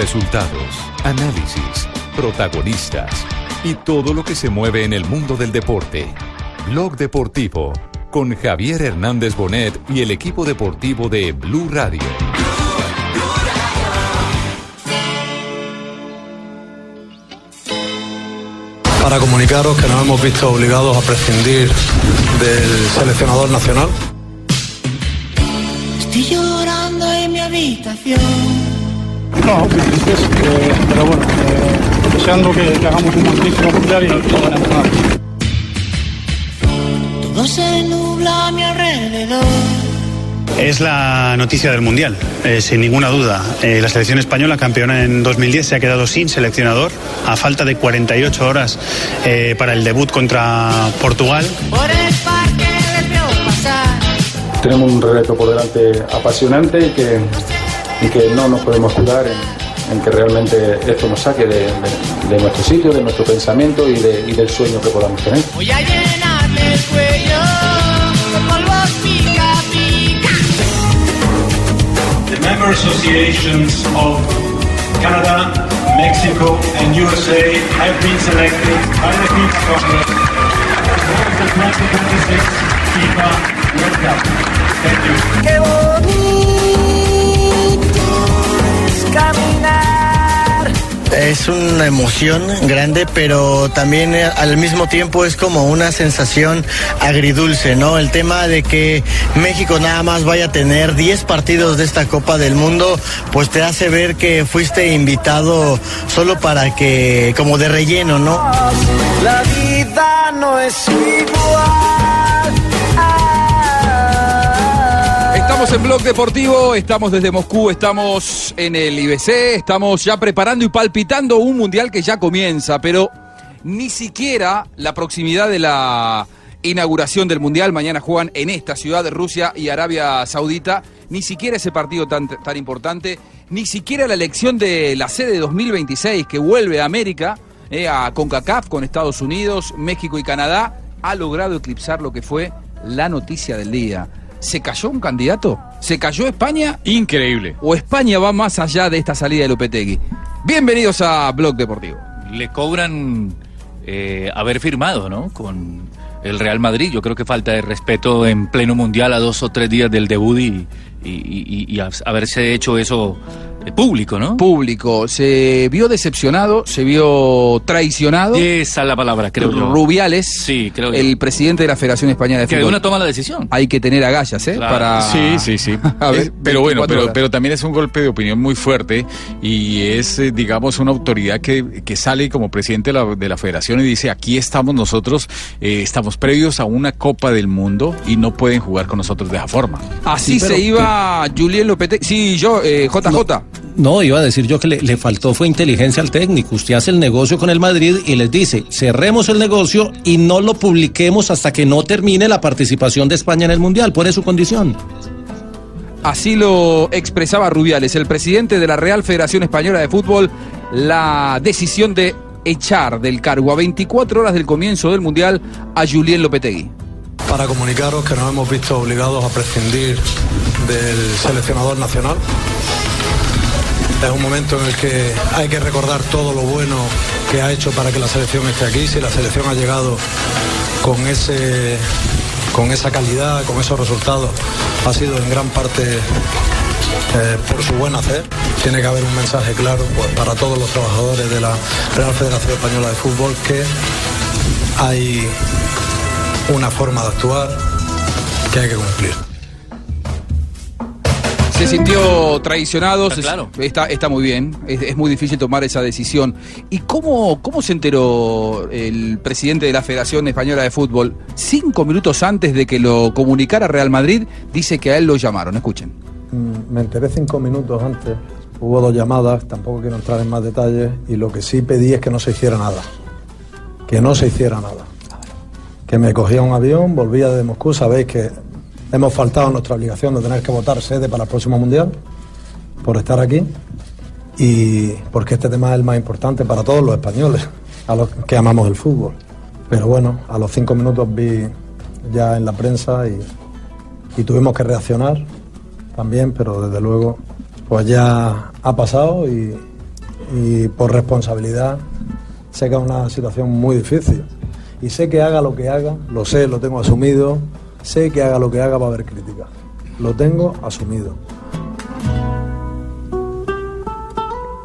Resultados, análisis, protagonistas y todo lo que se mueve en el mundo del deporte. Blog Deportivo con Javier Hernández Bonet y el equipo deportivo de Blue Radio. Para comunicaros que nos hemos visto obligados a prescindir del seleccionador nacional. Estoy llorando en mi habitación. No, tristes, eh, pero bueno, eh, deseando que, que hagamos un magnífico mundial y lo ganemos nada. Todo se nubla a mi alrededor. Es la noticia del Mundial, eh, sin ninguna duda. Eh, la selección española, campeona en 2010, se ha quedado sin seleccionador a falta de 48 horas eh, para el debut contra Portugal. Por el parque pasar. tenemos un reto por delante apasionante y que, y que no nos podemos curar en, en que realmente esto nos saque de, de- de nuestro sitio, de nuestro pensamiento y, de- y del sueño que podamos tener. Voy a llenarme el cuello de polvos pica pica. The member associations of Canada, Mexico, and USA have been selected by the FIFA Congress for the 2026 FIFA World Cup. Thank you. Es una emoción grande, pero también eh, al mismo tiempo es como una sensación agridulce, ¿no? El tema de que México nada más vaya a tener 10 partidos de esta Copa del Mundo, pues te hace ver que fuiste invitado solo para que, como de relleno, ¿no? La vida no es igual. Estamos en Blog Deportivo, estamos desde Moscú, estamos en el IBC, estamos ya preparando y palpitando un mundial que ya comienza, pero ni siquiera la proximidad de la inauguración del mundial, mañana juegan en esta ciudad de Rusia y Arabia Saudita, ni siquiera ese partido tan, tan importante, ni siquiera la elección de la sede 2026 que vuelve a América, eh, a CONCACAF con Estados Unidos, México y Canadá, ha logrado eclipsar lo que fue la noticia del día. ¿Se cayó un candidato? ¿Se cayó España? Increíble. ¿O España va más allá de esta salida de Lopetegui? Bienvenidos a Blog Deportivo. Le cobran eh, haber firmado, ¿no? Con el Real Madrid. Yo creo que falta de respeto en pleno mundial a dos o tres días del debut y, y- y- y a- haberse hecho eso eh, público, ¿no? Público, se vio decepcionado, se vio traicionado. Esa es la palabra, creo yo. Rubiales, Sí, creo yo. el presidente de la Federación Española de Que Fútbol. uno toma la decisión. Hay que tener agallas, ¿eh? Claro. Para... Sí, sí, sí. A ver, Es- pero bueno, 24 pero, horas. pero también es un golpe de opinión muy fuerte y es, eh, digamos, una autoridad que, que sale como presidente de la, de la federación y dice, aquí estamos nosotros, eh, estamos previos a una Copa del Mundo y no pueden jugar con nosotros de esa forma. Así Sí, pero- se iba Julián Lopetegui. Sí, yo, eh, JJ. No, iba a decir yo que le, le faltó fue inteligencia al técnico. Usted hace el negocio con el Madrid y les dice, cerremos el negocio y no lo publiquemos hasta que no termine la participación de España en el Mundial. ¿Cuál es su condición? Así lo expresaba Rubiales, el presidente de la Real Federación Española de Fútbol, la decisión de echar del cargo a 24 horas del comienzo del Mundial a Julián Lopetegui. Para comunicaros que nos hemos visto obligados a prescindir del seleccionador nacional. Es un momento en el que hay que recordar todo lo bueno que ha hecho para que la selección esté aquí. Si la selección ha llegado con ese con esa calidad, con esos resultados, ha sido en gran parte eh, por su buen hacer. Tiene que haber un mensaje claro pues, para todos los trabajadores de la Real Federación Española de Fútbol que hay una forma de actuar que hay que cumplir. Se sintió traicionado, Está se- claro. está, está muy bien, es, es muy difícil tomar esa decisión. ¿Y cómo, cómo se enteró el presidente de la Federación Española de Fútbol? Cinco minutos antes de que lo comunicara Real Madrid, dice que a él lo llamaron. Escuchen. Mm, Me enteré cinco minutos antes. Hubo dos llamadas, tampoco quiero entrar en más detalles. Y lo que sí pedí es que no se hiciera nada. Que no se hiciera nada. Que me cogía un avión, volvía de Moscú. Sabéis que hemos faltado nuestra obligación de tener que votar sede para el próximo mundial por estar aquí. Y porque este tema es el más importante para todos los españoles, a los que amamos el fútbol. Pero bueno, a los cinco minutos vi ya en la prensa y, y tuvimos que reaccionar también, pero desde luego, pues ya ha pasado y, y por responsabilidad sé que es una situación muy difícil. Y sé que haga lo que haga, lo sé, lo tengo asumido, sé que haga lo que haga va a haber crítica. Lo tengo asumido.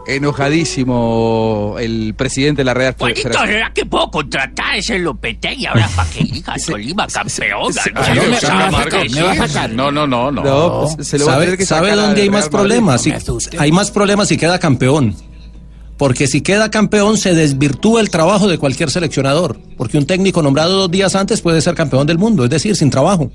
Enojadísimo el presidente de la Real Juanito, Federación. ¿será que puedo contratar a ese Lopetegui ahora para que elija a Tolima campeón? Ay, No no, a. No, no, no, no. Pues, se lo va a ¿Sabe, tener que sabe dónde hay más problemas? Si- hay más problemas si queda campeón. Porque si queda campeón se desvirtúa el trabajo de cualquier seleccionador. Porque un técnico nombrado dos días antes puede ser campeón del mundo, es decir, sin trabajo.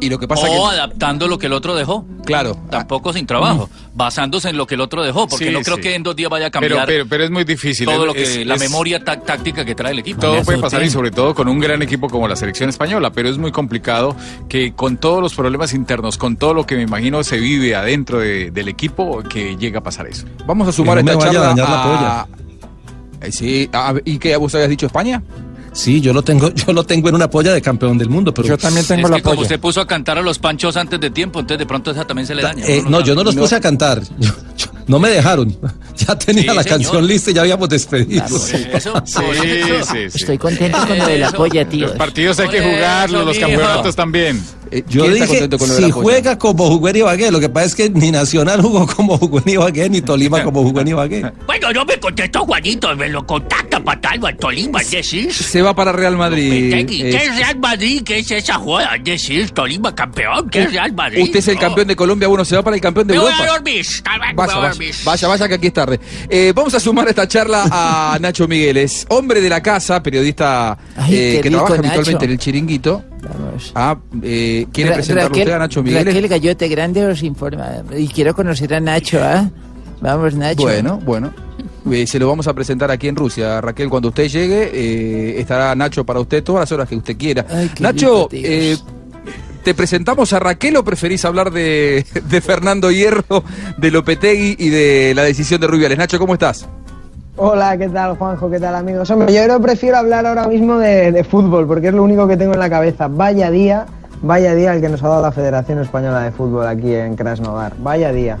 Y lo que pasa o que adaptando lo que el otro dejó. Claro. Tampoco sin trabajo. Basándose en lo que el otro dejó. Porque Sí, no creo sí. que en dos días vaya a Pero, cambiar pero, pero es muy difícil. todo es- lo que es- la es- memoria tá- táctica que trae el equipo. Todo puede pasar y sobre todo con un gran equipo como la selección española, pero es muy complicado que con todos los problemas internos, con todo lo que me imagino se vive adentro de- del equipo, que llega a pasar eso. Vamos a sumar no esta a charla dañar la a- Eh, Sí, a- ¿y qué vos habías dicho España? Sí, yo lo tengo, yo lo tengo en una polla de campeón del mundo, pero es que como usted puso a cantar a los panchos antes de tiempo, entonces de pronto esa también se le daña. Eh, no, sabe. yo no los puse a cantar. Yo- yo- no me dejaron. Ya tenía Sí, la señor. canción lista y ya habíamos despedido. Eso, Sí, sí, sí. Estoy contento con lo de la polla, tío. Los partidos hay que jugarlos, eso, los campeonatos también. Yo ¿Quién está dije, contento con lo de si la polla? juega como jugó en Ibagué, lo que pasa es que ni Nacional jugó como jugó en Ibagué, ni Tolima como jugó en Ibagué. Bueno, no me contestó Juanito, me lo contacta para tal, al Tolima, es decir. Se va para Real Madrid. Lopetegui, ¿Qué Eh, es Real Madrid? ¿Qué es esa joda? Es decir, Tolima campeón, ¿qué es Real Madrid? Usted es el campeón de Colombia, bueno, se va para el campeón de Me voy Europa. a dormir. Vaya, voy a vaya, dormir. vaya, vaya, que aquí es tarde. Eh, vamos a sumar a esta charla a Nacho Migueles, hombre de la casa, periodista Ay, eh, que rico, trabaja Nacho. habitualmente en el chiringuito. Vamos. Ah, eh, ¿Quiere Ra- presentarlo Raquel, usted a Nacho Migueles? Raquel Gallote Grande os informa. Y quiero conocer a Nacho, ¿ah? Vamos, Nacho. Bueno, bueno. Eh, se lo vamos a presentar aquí en Rusia. Raquel, cuando usted llegue, eh, estará Nacho para usted todas las horas que usted quiera. Ay, Nacho, eh, ¿te presentamos a Raquel o preferís hablar de, de Fernando Hierro, de Lopetegui y de la decisión de Rubiales? Nacho, ¿cómo estás? Hola, ¿qué tal Juanjo? ¿Qué tal amigos? Hombre, yo creo que prefiero hablar ahora mismo de, de fútbol porque es lo único que tengo en la cabeza. Vaya día, vaya día el que nos ha dado la Federación Española de Fútbol aquí en Krasnodar. Vaya día.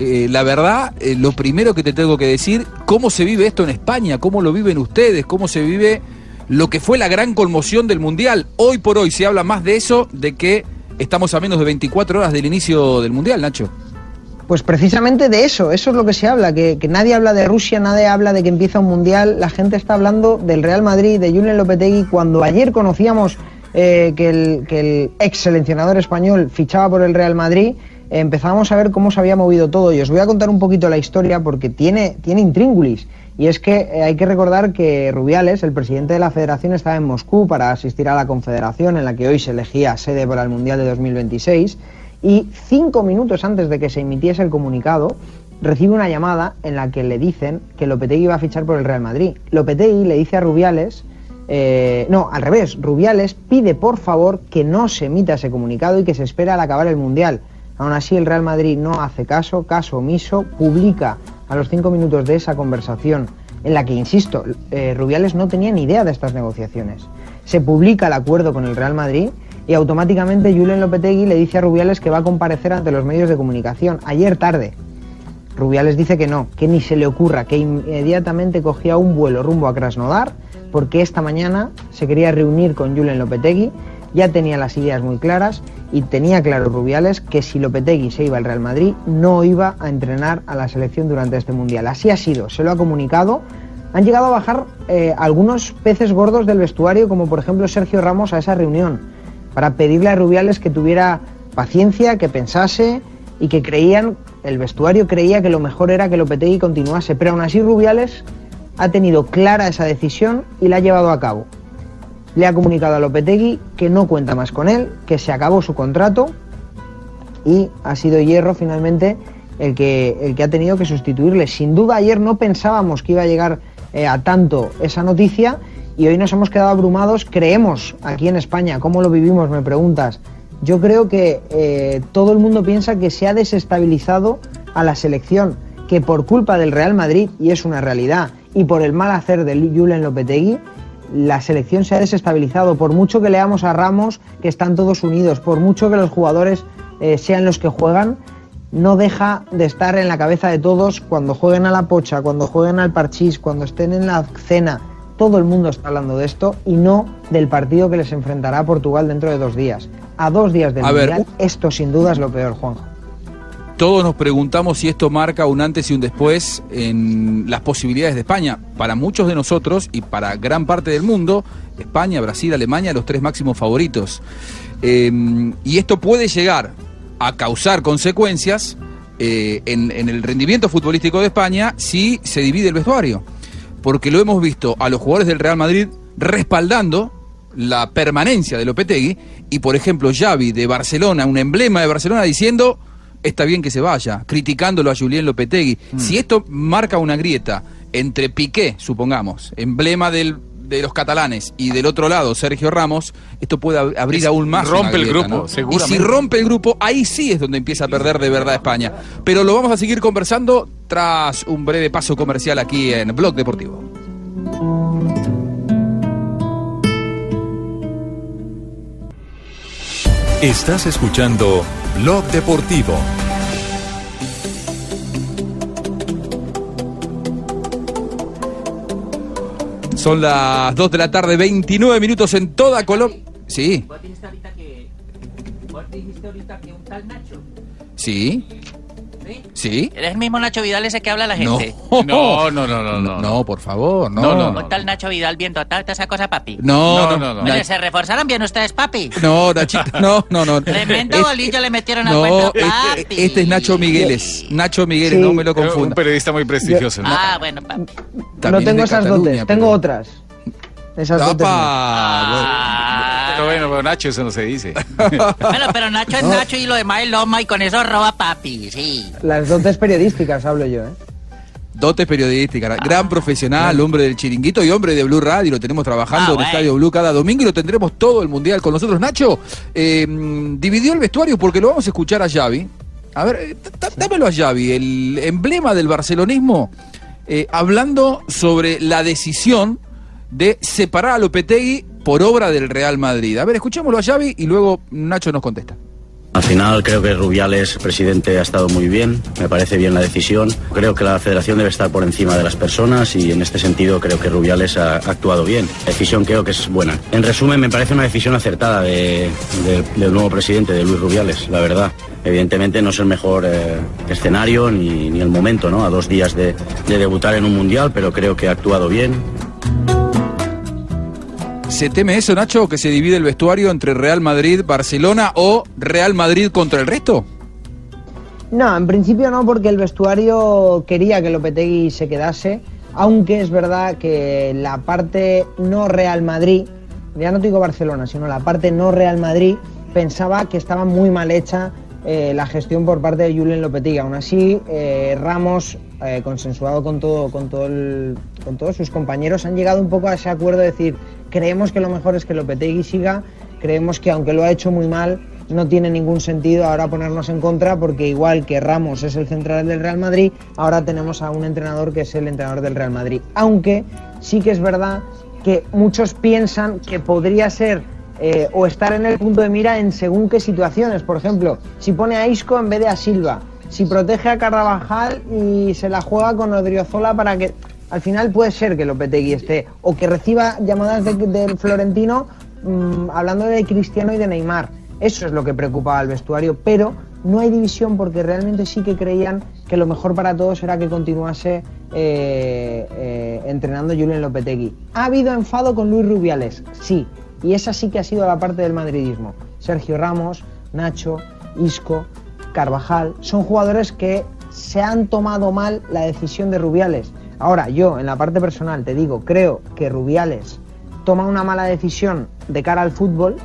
Eh, la verdad, eh, lo primero que te tengo que decir, ¿cómo se vive esto en España? ¿Cómo lo viven ustedes? ¿Cómo se vive lo que fue la gran conmoción del Mundial? Hoy por hoy se habla más de eso, de que estamos a menos de 24 horas del inicio del Mundial, Nacho. Pues precisamente de eso, eso es lo que se habla, que, nadie habla de Rusia, nadie habla de que empieza un mundial, la gente está hablando del Real Madrid, de Julen Lopetegui, cuando ayer conocíamos eh, que el ex seleccionador español fichaba por el Real Madrid, empezábamos a ver cómo se había movido todo y os voy a contar un poquito la historia porque tiene, tiene intríngulis. Y es que eh, hay que recordar que Rubiales, el presidente de la federación, estaba en Moscú para asistir a la confederación en la que hoy se elegía sede para el Mundial de 2026 y cinco minutos antes de que se emitiese el comunicado recibe una llamada en la que le dicen que Lopetegui va a fichar por el Real Madrid. Lopetegui le dice a Rubiales, eh, no, al revés, Rubiales pide por favor que no se emita ese comunicado y que se espera al acabar el Mundial. Aún así el Real Madrid no hace caso, caso omiso, publica a los cinco minutos de esa conversación en la que, insisto, eh, Rubiales no tenía ni idea de estas negociaciones. Se publica el acuerdo con el Real Madrid y automáticamente Julen Lopetegui le dice a Rubiales que va a comparecer ante los medios de comunicación ayer tarde. Rubiales dice que no, que ni se le ocurra, que inmediatamente cogía un vuelo rumbo a Krasnodar porque esta mañana se quería reunir con Julen Lopetegui, ya tenía las ideas muy claras y tenía claro Rubiales que si Lopetegui se iba al Real Madrid no iba a entrenar a la selección durante este mundial. Así ha sido, se lo ha comunicado. Han llegado a bajar eh, algunos peces gordos del vestuario, como por ejemplo Sergio Ramos, a esa reunión, para pedirle a Rubiales que tuviera paciencia, que pensase y que creían, el vestuario creía que lo mejor era que Lopetegui continuase, pero aún así Rubiales ha tenido clara esa decisión y la ha llevado a cabo. Le ha comunicado a Lopetegui que no cuenta más con él, que se acabó su contrato y ha sido Hierro finalmente el que, el que ha tenido que sustituirle. Sin duda ayer no pensábamos que iba a llegar eh, a tanto esa noticia y hoy nos hemos quedado abrumados. Creemos aquí en España, ¿cómo lo vivimos? Me preguntas. Yo creo que eh, todo el mundo piensa que se ha desestabilizado a la selección, que por culpa del Real Madrid, y es una realidad, y por el mal hacer de Julen Lopetegui, la selección se ha desestabilizado. Por mucho que leamos a Ramos que están todos unidos, por mucho que los jugadores eh, sean los que juegan, no deja de estar en la cabeza de todos cuando jueguen a la pocha, cuando jueguen al parchís, cuando estén en la cena. Todo el mundo está hablando de esto y no del partido que les enfrentará a Portugal dentro de dos días. A dos días del A ver, Mundial, esto sin duda es lo peor, Juanjo. Todos nos preguntamos si esto marca un antes y un después en las posibilidades de España. Para muchos de nosotros y para gran parte del mundo, España, Brasil, Alemania, los tres máximos favoritos. Eh, y esto puede llegar a causar consecuencias eh, en, en el rendimiento futbolístico de España si se divide el vestuario. Porque lo hemos visto a los jugadores del Real Madrid respaldando la permanencia de Lopetegui y, por ejemplo, Xavi de Barcelona, un emblema de Barcelona, diciendo está bien que se vaya, criticándolo a Julián Lopetegui. Si esto marca una grieta entre Piqué, supongamos, emblema del- de los catalanes, y del otro lado Sergio Ramos, esto puede ab- abrir Es- aún más. rompe el grupo, ¿no? seguramente. Y si rompe el grupo, ahí sí es donde empieza a perder de verdad España. Pero lo vamos a seguir conversando tras un breve paso comercial aquí en Blog Deportivo. Estás escuchando Blog Deportivo. Son las 2 de la tarde, 29 minutos en toda Colombia. Sí, ¿Vos dijiste ahorita que. ¿Vos dijiste ahorita que un tal Nacho? sí, ¿Sí? sí. ¿Eres el mismo Nacho Vidal ese que habla la gente? No, no, no, no, no. No, por favor, no. No, no, ¿Un tal Nacho Vidal viendo tal, esa cosa, papi? No, no, no. Oye, ¿se reforzaron bien ustedes, papi? No, Nachito, no, no, no. Tremendo bolillo le metieron al No, cuento, este, papi. este es Nacho Migueles. Nacho Migueles, Sí. no me lo Un confunda. periodista muy prestigioso. ¿no? Ah, bueno, papi. no También tengo es de esas dotes, pero- tengo otras. Esas. Ah. Pero bueno, pero Nacho, eso no se dice. Bueno, pero Nacho es Nacho y lo demás es Loma y con eso roba papi, sí. Las dotes periodísticas hablo yo, ¿eh? Dotes periodísticas, gran profesional, hombre del chiringuito y hombre de Blue Radio. Lo tenemos trabajando Ah, en bueno. Estadio Blue cada domingo y lo tendremos todo el mundial con nosotros. Nacho, eh, dividió el vestuario porque lo vamos a escuchar a Xavi. A ver, eh, dámelo a Xavi, el emblema del barcelonismo, eh, hablando sobre la decisión de separar a Lopetegui por obra del Real Madrid. A ver, escuchémoslo a Xavi y luego Nacho nos contesta. Al final creo que Rubiales, presidente, ha estado muy bien, me parece bien la decisión. Creo que la federación debe estar por encima de las personas y en este sentido creo que Rubiales ha actuado bien. La decisión creo que es buena. En resumen, me parece una decisión acertada de- de- del nuevo presidente, de Luis Rubiales, la verdad. Evidentemente no es el mejor eh, escenario ni, ni el momento, ¿no? A dos días de, de debutar en un mundial, pero creo que ha actuado bien. ¿Se teme eso, Nacho, que se divide el vestuario entre Real Madrid, Barcelona o Real Madrid contra el resto? No, en principio no, porque el vestuario quería que Lopetegui se quedase, aunque es verdad que la parte no Real Madrid, ya no digo Barcelona, sino la parte no Real Madrid, pensaba que estaba muy mal hecha eh, la gestión por parte de Julen Lopetegui. Aún así, eh, Ramos, eh, consensuado con, todo, con, todo el- con todos sus compañeros, han llegado un poco a ese acuerdo de decir, creemos que lo mejor es que Lopetegui siga, creemos que aunque lo ha hecho muy mal, no tiene ningún sentido ahora ponernos en contra porque igual que Ramos es el central del Real Madrid, ahora tenemos a un entrenador que es el entrenador del Real Madrid. Aunque sí que es verdad que muchos piensan que podría ser eh, o estar en el punto de mira en según qué situaciones. Por ejemplo, si pone a Isco en vez de a Silva, si protege a Carvajal y se la juega con Odriozola para que al final puede ser que Lopetegui esté o que reciba llamadas de- del Florentino mm, hablando de Cristiano y de Neymar. Eso es lo que preocupaba al vestuario, pero no hay división porque realmente sí que creían que lo mejor para todos era que continuase eh, eh, entrenando Julen Lopetegui. ¿Ha habido enfado con Luis Rubiales? Sí, y esa sí que ha sido la parte del madridismo. Sergio Ramos, Nacho, Isco, Carvajal, son jugadores que se han tomado mal la decisión de Rubiales. Ahora, yo en la parte personal te digo, creo que Rubiales toma una mala decisión de cara al fútbol,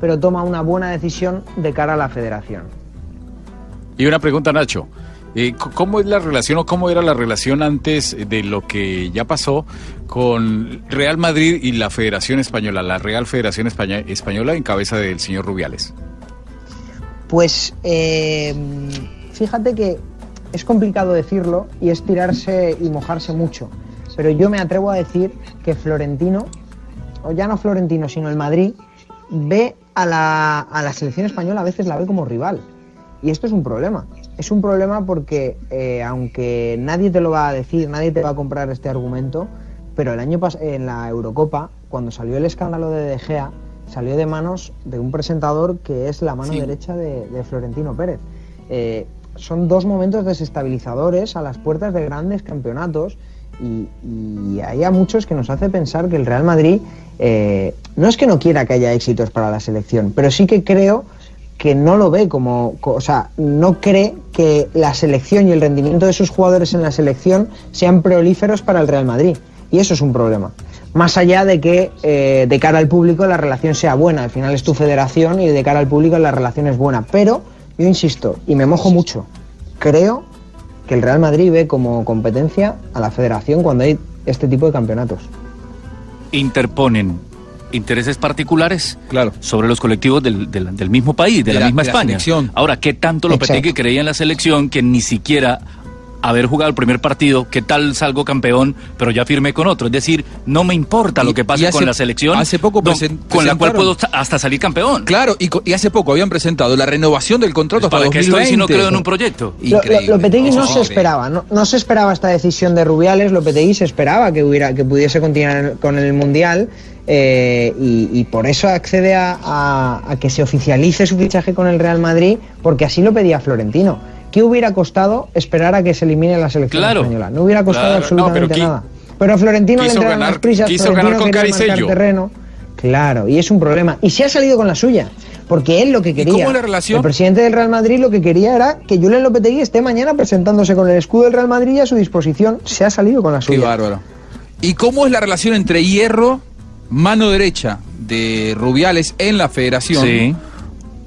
pero toma una buena decisión de cara a la federación. Y una pregunta, Nacho. Eh, ¿Cómo es la relación o cómo era la relación antes de lo que ya pasó con Real Madrid y la Federación Española, la Real Federación España- Española en cabeza del señor Rubiales? Pues eh, fíjate que es complicado decirlo y es tirarse y mojarse mucho, pero yo me atrevo a decir que Florentino, o ya no Florentino, sino el Madrid, ve a la, a la selección española a veces la ve como rival. Y esto es un problema. Es un problema porque, eh, aunque nadie te lo va a decir, nadie te va a comprar este argumento, pero el año pas- en la Eurocopa, cuando salió el escándalo de De Gea, salió de manos de un presentador que es la mano Sí. derecha de, de Florentino Pérez. Eh, son dos momentos desestabilizadores a las puertas de grandes campeonatos y, hay a muchos que nos hace pensar que el Real Madrid eh, no es que no quiera que haya éxitos para la selección, pero sí que creo que no lo ve como, co- o sea, no cree que la selección y el rendimiento de sus jugadores en la selección sean prolíferos para el Real Madrid. Y eso es un problema. Más allá de que eh, de cara al público la relación sea buena, al final es tu federación y de cara al público la relación es buena. Pero yo insisto, y me mojo mucho, creo que el Real Madrid ve como competencia a la federación cuando hay este tipo de campeonatos. interponen intereses particulares claro. sobre los colectivos del, del- del mismo país, de, De la, la- misma de España. Ahora, ¿qué tanto Lopetegui creía en la selección que ni siquiera haber jugado el primer partido, qué tal salgo campeón, pero ya firmé con otro? Es decir, no me importa lo que pase y hace- con la selección, hace poco don- con la cual puedo ta- hasta salir campeón. Claro, y, hace poco habían presentado la renovación del contrato ¿Para 2020. estoy si no creo en un proyecto? Lo- Increíble. Lo, Lopetegui no se esperaba, no, no se esperaba esta decisión de Rubiales, Lopetegui se esperaba que hubiera, que pudiese continuar con el Mundial eh, y, y por eso accede a, a- a que se oficialice su fichaje con el Real Madrid, porque así lo pedía Florentino. ¿Qué hubiera costado esperar a que se elimine la selección Claro. española? No hubiera costado Claro, no, absolutamente pero qui- nada. Pero a Florentino le quiso entraron ganar- las prisas, quiso Florentino ganar con sello. terreno. Claro, y es un problema. Y se ha salido con la suya, porque él lo que quería, cómo es la relación? el presidente del Real Madrid lo que quería era que Julen Lopetegui esté mañana presentándose con el escudo del Real Madrid y a su disposición. Se ha salido con la Qué suya. bárbaro. ¿Y cómo es la relación entre Hierro, mano derecha de Rubiales en la federación, Sí.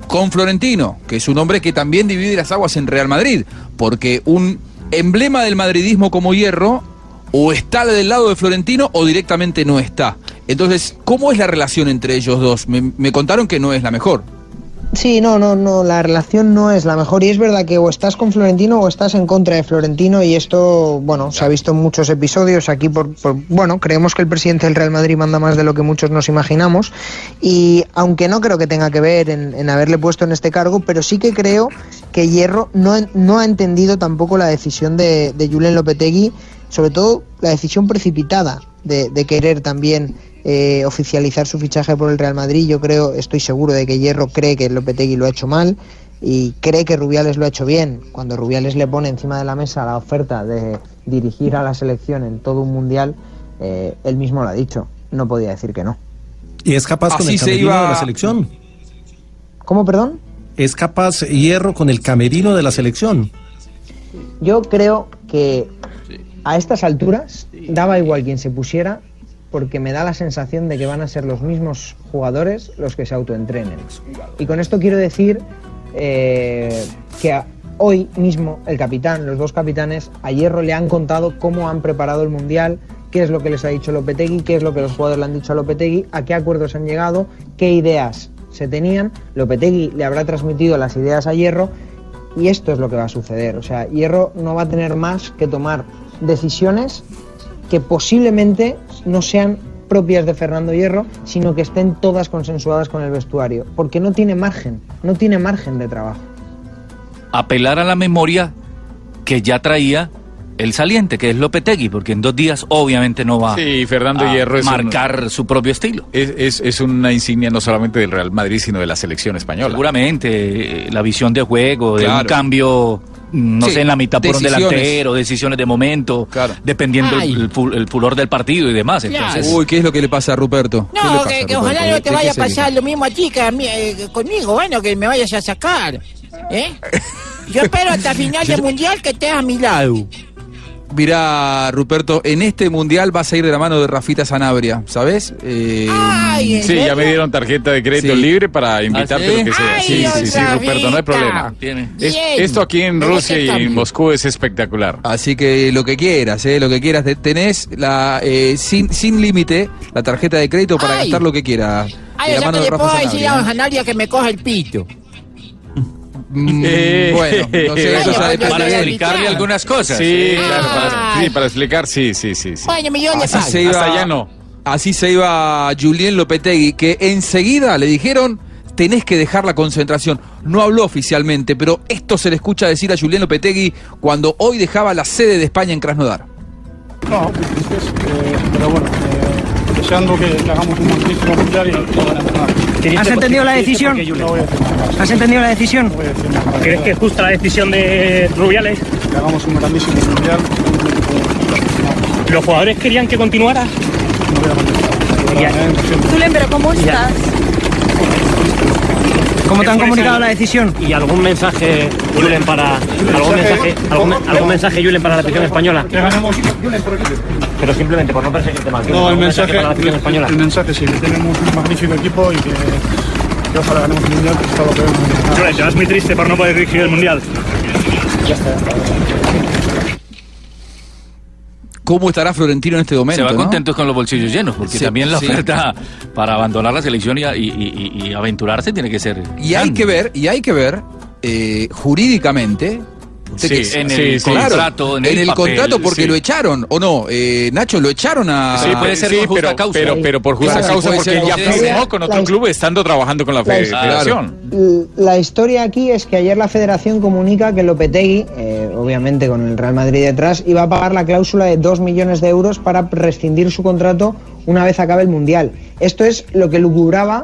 Con Florentino, que es un hombre que también divide las aguas en Real Madrid? Porque un emblema del madridismo como Hierro o está del lado de Florentino o directamente no está. Entonces, ¿cómo es la relación entre ellos dos? Me, me contaron que no es la mejor. Sí, no, no, no, la relación no es la mejor. Y es verdad que o estás con Florentino o estás en contra de Florentino y esto, bueno, se ha visto en muchos episodios aquí por, por- bueno, creemos que el presidente del Real Madrid manda más de lo que muchos nos imaginamos y aunque no creo que tenga que ver en, en haberle puesto en este cargo, pero sí que creo que Hierro no, no ha entendido tampoco la decisión de, de Julen Lopetegui, sobre todo la decisión precipitada de, de querer también eh, oficializar su fichaje por el Real Madrid. Yo creo, estoy seguro de que Hierro cree que Lopetegui lo ha hecho mal y cree que Rubiales lo ha hecho bien. Cuando Rubiales le pone encima de la mesa la oferta de dirigir a la selección en todo un mundial, eh, él mismo lo ha dicho. No podía decir que no. Y es capaz con el se camerino iba- de la selección. ¿Cómo, perdón? Es capaz Hierro con el camerino de la selección. Yo creo que a estas alturas daba igual quien se pusiera porque me da la sensación de que van a ser los mismos jugadores los que se autoentrenen. Y con esto quiero decir eh, que hoy mismo el capitán, los dos capitanes, a Hierro le han contado cómo han preparado el Mundial, qué es lo que les ha dicho Lopetegui, qué es lo que los jugadores le han dicho a Lopetegui, a qué acuerdos han llegado, qué ideas se tenían. Lopetegui le habrá transmitido las ideas a Hierro y esto es lo que va a suceder. O sea, Hierro no va a tener más que tomar decisiones que posiblemente no sean propias de Fernando Hierro, sino que estén todas consensuadas con el vestuario, porque no tiene margen, no tiene margen de trabajo. apelar a la memoria que ya traía el saliente, que es Lopetegui, porque en dos días obviamente no va Sí, Fernando a Hierro es un- marcar su propio estilo. Es, es- es una insignia no solamente del Real Madrid, sino de la selección española. Seguramente eh, la visión de juego, de un Claro. cambio, no Sí, sé, en la mitad por un delantero, decisiones de momento, dependiendo el, el fu- el furor del partido y demás. Entonces, Uy, ¿qué es lo que le pasa a Ruperto? ¿Qué le No, pasa, que, que Ruperto? ojalá no ¿De te vaya a pasar lo mismo a ti que a mí, eh, conmigo, bueno, que me vayas a sacar. ¿eh? Yo espero hasta final del mundial que estés a mi lado. Mirá, Ruperto, en este mundial vas a ir de la mano de Rafita Sanabria, ¿sabes? Eh, Ay, ¿en Sí, ya me dieron tarjeta de crédito Sí. libre para invitarte ¿Ah, sí? lo que sea. Ay, sí, sí, sí, Ruperto, no hay problema. Tiene. Es- esto aquí en Rusia y en. Moscú es espectacular. Así que lo que quieras, ¿eh? Lo que quieras. Te- Tenés la eh, sin, sin límite la tarjeta de crédito para Ay. gastar lo que quieras. Ay, De la sea mano que de le puedo decir a Sanabria. que me coja el pito. Mm, Eh. bueno, no sé, eso pues, para explicarle algunas cosas. Sí, claro, para, sí, para explicar, sí, sí, sí. sí. Bueno, mi yo le Así se iba, Hasta allá no. Así se iba Julien Lopetegui, que enseguida le dijeron, tenés que dejar la concentración. No habló oficialmente, pero esto se le escucha decir a Julián Lopetegui cuando hoy dejaba la sede de España en Krasnodar. No, eh, pero bueno, eh, deseando que, que hagamos un magnífico mundial y a entrenar. ¿Has entendido la decisión? No voy a decir nada más. ¿Has entendido la decisión? No voy a decir nada más. ¿Crees que es justa la decisión de Rubiales? Que hagamos un grandísimo mundial. ¿Los jugadores querían que continuara? No voy a contestar. Julen, pero ¿cómo estás? ¿Cómo te han comunicado la decisión? ¿Y algún mensaje, Julen, para algún mensaje, algún, algún mensaje, Julen, para la afición española? Pero simplemente por no perseguirte más. No, el ¿Algún mensaje, para la afición española. el mensaje sí, que tenemos un magnífico equipo y que, que ojalá ganemos el mundial, que es todo lo que vemos. Julen, te vas muy triste por no poder dirigir el mundial. Ya está. ¿Cómo estará Florentino en este momento? Se va no? contento con los bolsillos llenos, porque Sí, también la sí. oferta para abandonar la selección y, y- y- y aventurarse tiene que ser. Y hay que ver, y hay que ver eh, jurídicamente. Sí, que- en el contrato, en el papel, contrato, porque sí. lo echaron, ¿o no? Eh, Nacho, lo echaron a. Sí, puede ser por justa causa. Pero, pero por justa Claro, causa, porque ya firmó con otro La- club estando trabajando con la La- federación. La historia aquí es que ayer la federación comunica que Lopetegui, eh, obviamente con el Real Madrid detrás, iba a pagar la cláusula de 2 millones de euros para rescindir su contrato una vez acabe el Mundial. Esto es lo que lucubraba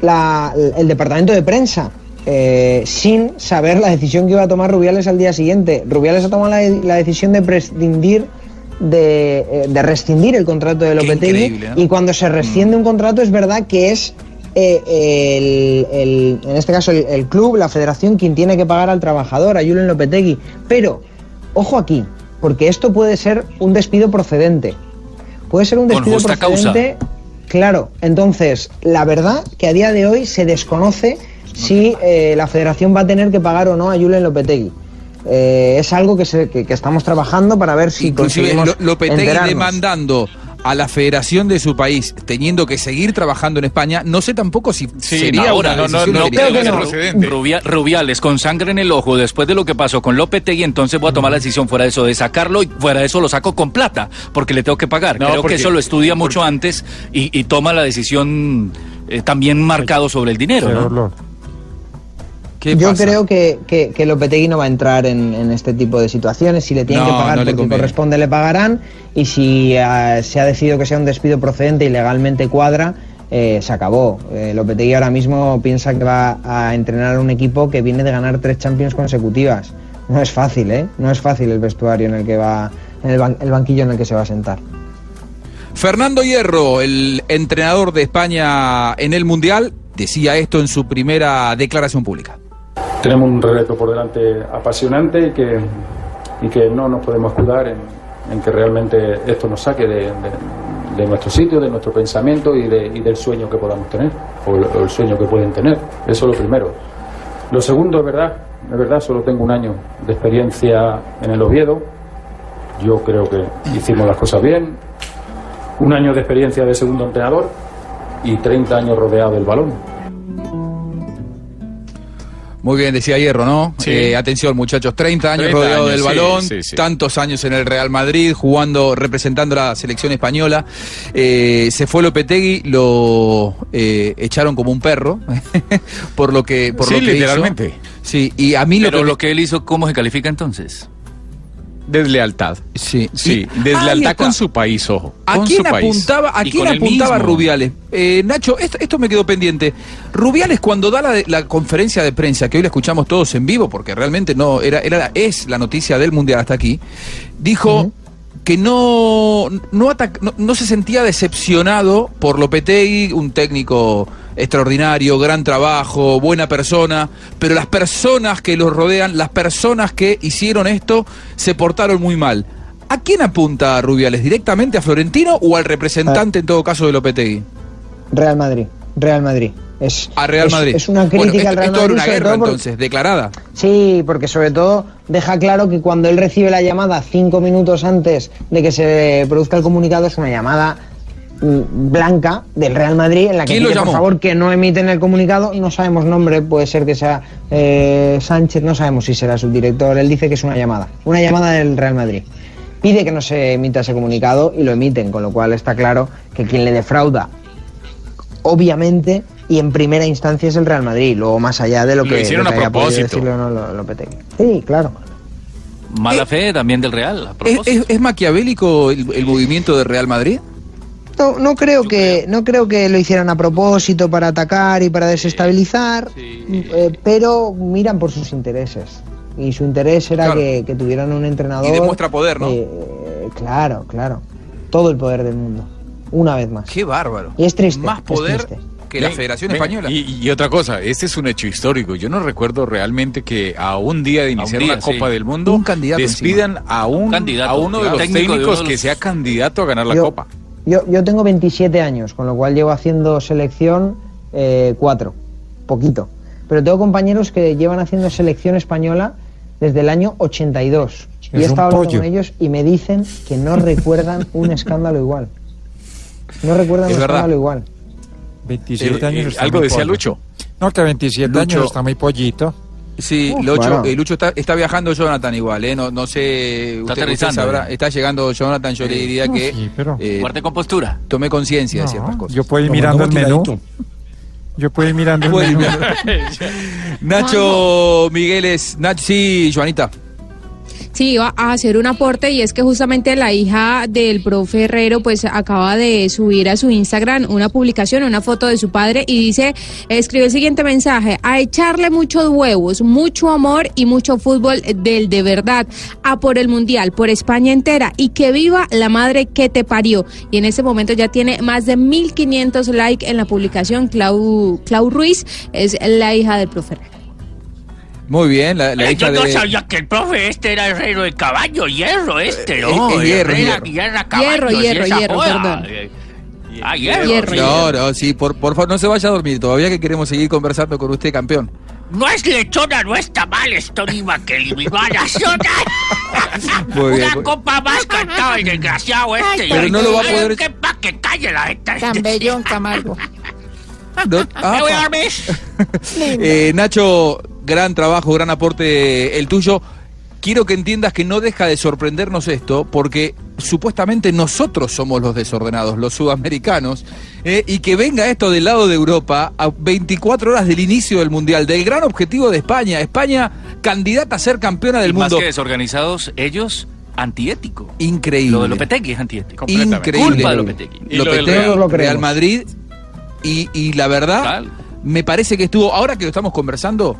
la- el departamento de prensa. Eh, sin saber la decisión que iba a tomar Rubiales al día siguiente. Rubiales ha tomado la, la decisión de prescindir de, eh, de rescindir el contrato de Lopetegui ¿no? y cuando se rescinde un contrato es verdad que es eh, el, el- en este caso el, el club, la federación, quien tiene que pagar al trabajador, a Julen Lopetegui. Pero, ojo aquí, porque esto puede ser un despido procedente. Puede ser un despido justa causa. procedente. Claro, entonces, la verdad que a día de hoy se desconoce si eh, la federación va a tener que pagar o no a Julen Lopetegui. Eh, es algo que, se- que- que estamos trabajando para ver si Inclusive conseguimos Lo- Lopetegui enterarnos. demandando a la federación de su país, teniendo que seguir trabajando en España, no sé tampoco si sería ahora, no, no, no creo que no. Rubia- Rubiales con sangre en el ojo después de lo que pasó con Lopetegui, entonces voy a tomar la decisión fuera de eso de sacarlo y fuera de eso lo saco con plata porque le tengo que pagar. No, creo porque- que eso lo estudia mucho antes y, y toma la decisión eh, también marcado sobre el dinero. Yo creo que, que, que Lopetegui no va a entrar en, en este tipo de situaciones. Si le tienen No, que pagar no porque conviene. corresponde, le pagarán. Y si eh, se ha decidido que sea un despido procedente y legalmente cuadra, eh, se acabó. Eh, Lopetegui ahora mismo piensa que va a entrenar a un equipo que viene de ganar tres Champions consecutivas. No es fácil, ¿eh? No es fácil el vestuario en el que va, en el, ban- el banquillo en el que se va a sentar. Fernando Hierro, el entrenador de España en el Mundial, decía esto en su primera declaración pública. Tenemos un reto por delante apasionante y que, y que no nos podemos escudar en, que realmente esto nos saque de nuestro sitio, de nuestro pensamiento y, de- y del sueño que podamos tener, o el, o el sueño que pueden tener. Eso es lo primero. Lo segundo, es verdad, es verdad, solo tengo un año de experiencia en el Oviedo. Yo creo que hicimos las cosas bien. Un año de experiencia de segundo entrenador y 30 años rodeado del balón. Muy bien, decía Hierro, ¿no? Sí. Eh, atención, muchachos, 30 años 30 rodeado años, del sí, balón, sí, sí. tantos años en el Real Madrid, jugando, representando a la selección española. Eh, se fue Lopetegui, lo eh, echaron como un perro, por lo que, por Sí, lo que literalmente. hizo. Sí, y a mí lo Pero que lo que él hizo, ¿cómo se califica entonces? Deslealtad. Sí. Sí, deslealtad con su país, ojo. ¿A con quién su país. apuntaba, a quién apuntaba. Rubiales? Eh, Nacho, esto, esto me quedó pendiente. Rubiales cuando da la, la conferencia de prensa, que hoy la escuchamos todos en vivo, porque realmente no era, era es la noticia del Mundial hasta aquí, dijo que no, no, atac- no, no se sentía decepcionado por Lopetegui, un técnico extraordinario, gran trabajo, buena persona, pero las personas que los rodean, las personas que hicieron esto, se portaron muy mal. ¿A quién apunta Rubiales? ¿Directamente a Florentino o al representante en todo caso de Lopetegui? Real Madrid, Real Madrid. Es, A Real Madrid. Es, una Bueno, crítica al Real esto Madrid. una guerra entonces, declarada. Sí, porque sobre todo deja claro que cuando él recibe la llamada cinco minutos antes de que se produzca el comunicado es una llamada mm, blanca del Real Madrid en la que ¿Quién lo pide por favor que no emiten el comunicado no sabemos nombre puede ser que sea eh, Sánchez no sabemos si será su director él dice que es una llamada una llamada del Real Madrid pide que no se emita ese comunicado y lo emiten con lo cual está claro que quien le defrauda obviamente y en primera instancia es el Real Madrid, luego más allá de lo, Lo que, hicieron lo que a propósito. no Lo- Lopetegui. Sí, claro. Mala fe también del Real. a ¿Es, propósito. es- es maquiavélico el, el movimiento de Real Madrid? No, no creo que no creo que lo hicieran a propósito para atacar y para desestabilizar, eh, pero miran por sus intereses. Y su interés era Claro. que, que tuvieran un entrenador. Y demuestra poder, ¿no? eh, claro, claro. Todo el poder del mundo. Una vez más. Qué bárbaro. Y es triste. Más es poder triste. Que la Ven, Federación ven, Española. Y, y otra cosa, este es un hecho histórico. Yo no recuerdo realmente que a un día de iniciar día, una Copa sí. del Mundo Un candidato despidan a un, candidato, a uno de los Técnico técnicos que sea candidato a ganar la Yo- Copa. Yo, yo tengo 27 años, con lo cual llevo haciendo selección eh, cuatro, poquito. Pero tengo compañeros que llevan haciendo selección española desde el año 82. y he Es estado hablando pollo. con ellos y me dicen que no recuerdan un escándalo igual. No recuerdan Es un verdad. escándalo igual. 27 Eh, años eh, está algo muy decía pollo. Lucho. No, que 27 Lucho. años está muy pollito. Sí, Uf, Lucho, bueno. eh, Lucho está, está viajando Jonathan igual, ¿eh? No, no sé, usted, usted aterrizando, sabrá, está llegando Jonathan, yo le diría No, que sí, pero- eh, Guarde compostura. tomé conciencia de ciertas cosas. yo puedo ir mirando el menú. Yo puedo ir mirando el menú. Nacho Migueles, Nacho, sí, Joanita. Sí, iba a hacer un aporte y es que justamente la hija del profe Herrero pues acaba de subir a su Instagram una publicación, una foto de su padre y dice, escribe el siguiente mensaje, a echarle muchos huevos, mucho amor y mucho fútbol del de verdad, a por el Mundial, por España entera y que viva la madre que te parió. Y en este momento ya tiene más de 1500 likes en la publicación, Clau, Clau Ruiz es la hija del profe Herrero. Muy bien, la, la Eh, hija Yo no sabía que el profe este era herrero de caballo, hierro este, ¿no? Eh, eh, hierro, Herrera, hierro. Hierro, hierro, hierro, perdón. Eh, Ah, hierro. Hierro, No, no, sí, por, por favor, no se vaya a dormir todavía que queremos seguir conversando con usted, campeón. No es lechona, no está mal, esto ni va que eliminar a Zona. Muy bien, Una muy- copa más cantado el desgraciado este. Pero no lo va a poder- Que, pa' que calle la esta. Tan bellón, Camargo. No- Me voy a Ah, dormir. Eh, Nacho, gran trabajo, gran aporte el tuyo. Quiero que entiendas que no deja de sorprendernos esto, porque supuestamente nosotros somos los desordenados, los sudamericanos, eh, y que venga esto del lado de Europa a 24 horas del inicio del Mundial, del gran objetivo de España, España candidata a ser campeona del y más mundo. que desorganizados, ellos antiético. Increíble. Lo de Lopetegui es antiético. Increíble. Culpa de Lopetegui. Y Lopetegui, Real. lo Real. Madrid, y, y la verdad, Tal. me parece que estuvo, ahora que lo estamos conversando,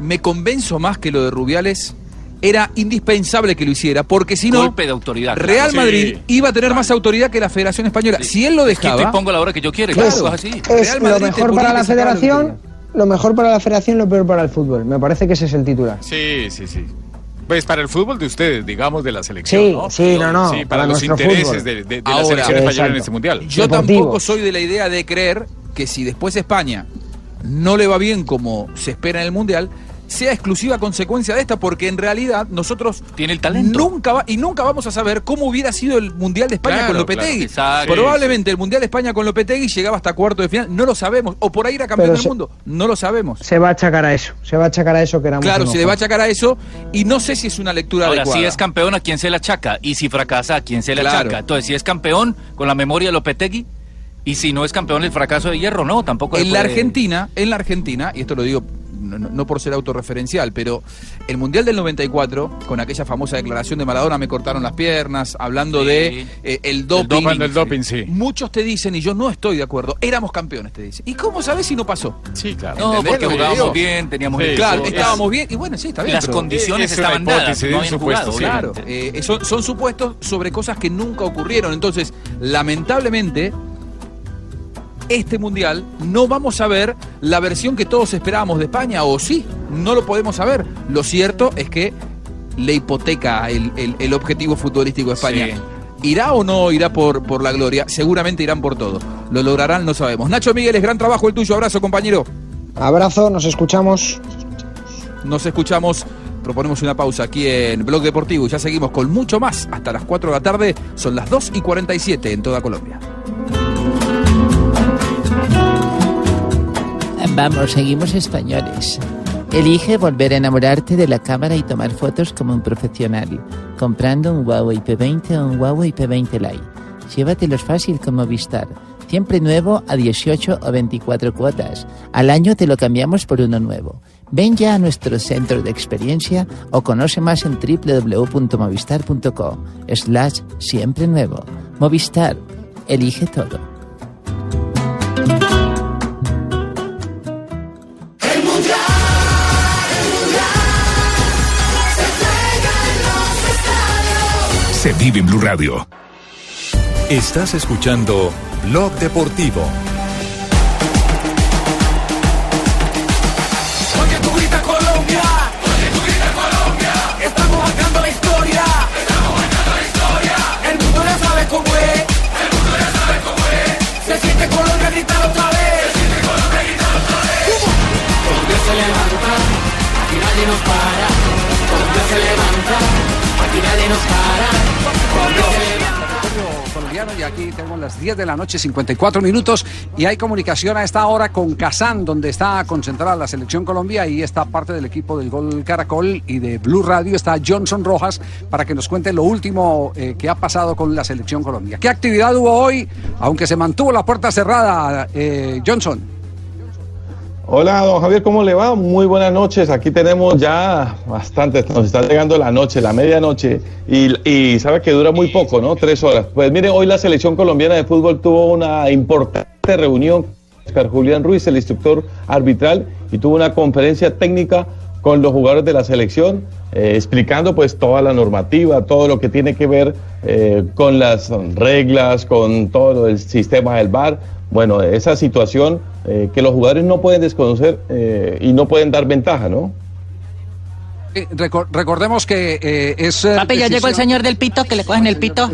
me convenzo más que lo de Rubiales era indispensable que lo hiciera, porque si no, Golpe de autoridad. claro. Real Sí. Madrid iba a tener más autoridad que la Federación Española. Si él lo Quito y dejaba, pongo la hora que yo quiera. Claro. Claro, es así. Es Real lo Madrid te mejor para la lo federación, lo mejor para la federación, lo peor para el fútbol. Me parece que ese es el titular. Sí, sí, sí. Pues para el fútbol de ustedes, digamos, de la selección, Sí, ¿no? sí, no, no, Sí, para, para los intereses fútbol. de, de- de la selección española en este mundial. yo tampoco soy de la idea de creer que si después España no le va bien como se espera en el Mundial, sea exclusiva consecuencia de esta, porque en realidad nosotros Tiene el talento. nunca va, y nunca vamos a saber cómo hubiera sido el Mundial de España Claro, con Lopetegui. claro. Probablemente el Mundial de España con Lopetegui llegaba hasta cuarto de final, no lo sabemos, o por ahí era campeón Pero del se- mundo, no lo sabemos. Se va a achacar a eso. Se va a achacar a eso que éramos Claro, se le va a achacar a eso y no sé si es una lectura Ahora, adecuada. si es campeón, ¿a quién se le achaca? Y si fracasa, ¿a quién se le Claro. achaca? Entonces, si es campeón, con la memoria de Lopetegui, y si no es campeón, el fracaso de hierro, no, tampoco. en la Argentina, en la Argentina, y esto lo digo no, por ser autorreferencial, pero el Mundial del 94, con aquella famosa declaración de Maradona, me cortaron las piernas, hablando Sí. de eh, el doping. El doping, sí. Muchos te dicen, y yo no estoy de acuerdo, éramos campeones, te dicen. ¿Y cómo sabes si no pasó? Sí, claro. No, ¿Entendés porque jugábamos bien, teníamos Sí, el Claro, sí, estábamos bien, y bueno, sí, está bien. Las pero- condiciones es estaban dadas, no un habían supuesto, jugado, sí. Claro, eh, son, son supuestos sobre cosas que nunca ocurrieron. Entonces, lamentablemente, este mundial no vamos a ver la versión que todos esperábamos de España, o sí, no lo podemos saber. Lo cierto es que le hipoteca el, el- el objetivo futbolístico de España. Sí. ¿Irá o no irá por, por la gloria? Seguramente irán por todo. ¿Lo lograrán? No sabemos. Nacho Miguel, es gran trabajo el tuyo. Abrazo, compañero. Abrazo, nos escuchamos. Nos escuchamos. Proponemos una pausa aquí en Blog Deportivo y ya seguimos con mucho más hasta las 4 de la tarde. Son las 2 y 47 en toda Colombia. Vamos, seguimos españoles. Elige volver a enamorarte de la cámara y tomar fotos como un profesional, comprando un Huawei P20 o un Huawei P20 Lite. Llévatelos fácil con Movistar. siempre nuevo a 18 o 24 cuotas. Al año te lo cambiamos por uno nuevo. Ven ya a nuestro centro de experiencia o conoce más en www.movistar.com slash siempre nuevo. Movistar, elige todo. Se vive en Blue Radio. Estás escuchando Blog Deportivo. Oye, tú grita Colombia. Oye, tú grita Colombia. Estamos marcando la historia. Estamos marcando la historia. El mundo ya sabe cómo es. El mundo ya sabe cómo es. Se siente Colombia gritar otra vez. Se siente Colombia gritar otra vez. Colombia se levanta. Aquí nadie nos para. Colombia se levanta. Colombiano y aquí tenemos las 10 de la noche, 54 minutos y hay comunicación a esta hora con Kazán, donde está concentrada la selección Colombia y está parte del equipo del Gol Caracol y de Blue Radio está Johnson Rojas para que nos cuente lo último eh, que ha pasado con la selección Colombia. ¿Qué actividad hubo hoy? Aunque se mantuvo la puerta cerrada, eh, Johnson. Hola, don Javier, ¿cómo le va? Muy buenas noches. Aquí tenemos ya bastante, nos está llegando la noche, la medianoche, y, y sabe que dura muy poco, ¿no? Tres horas. Pues mire, hoy la selección colombiana de fútbol tuvo una importante reunión con Julián Ruiz, el instructor arbitral, y tuvo una conferencia técnica con los jugadores de la selección, eh, explicando pues toda la normativa, todo lo que tiene que ver eh, con las reglas, con todo el sistema del VAR. Bueno, esa situación eh, que los jugadores no pueden desconocer eh, y no pueden dar ventaja, ¿no? Eh, recor- recordemos que eh, es... eh, Papi, ya llegó el decisión- señor del pito, que le cogen el pito.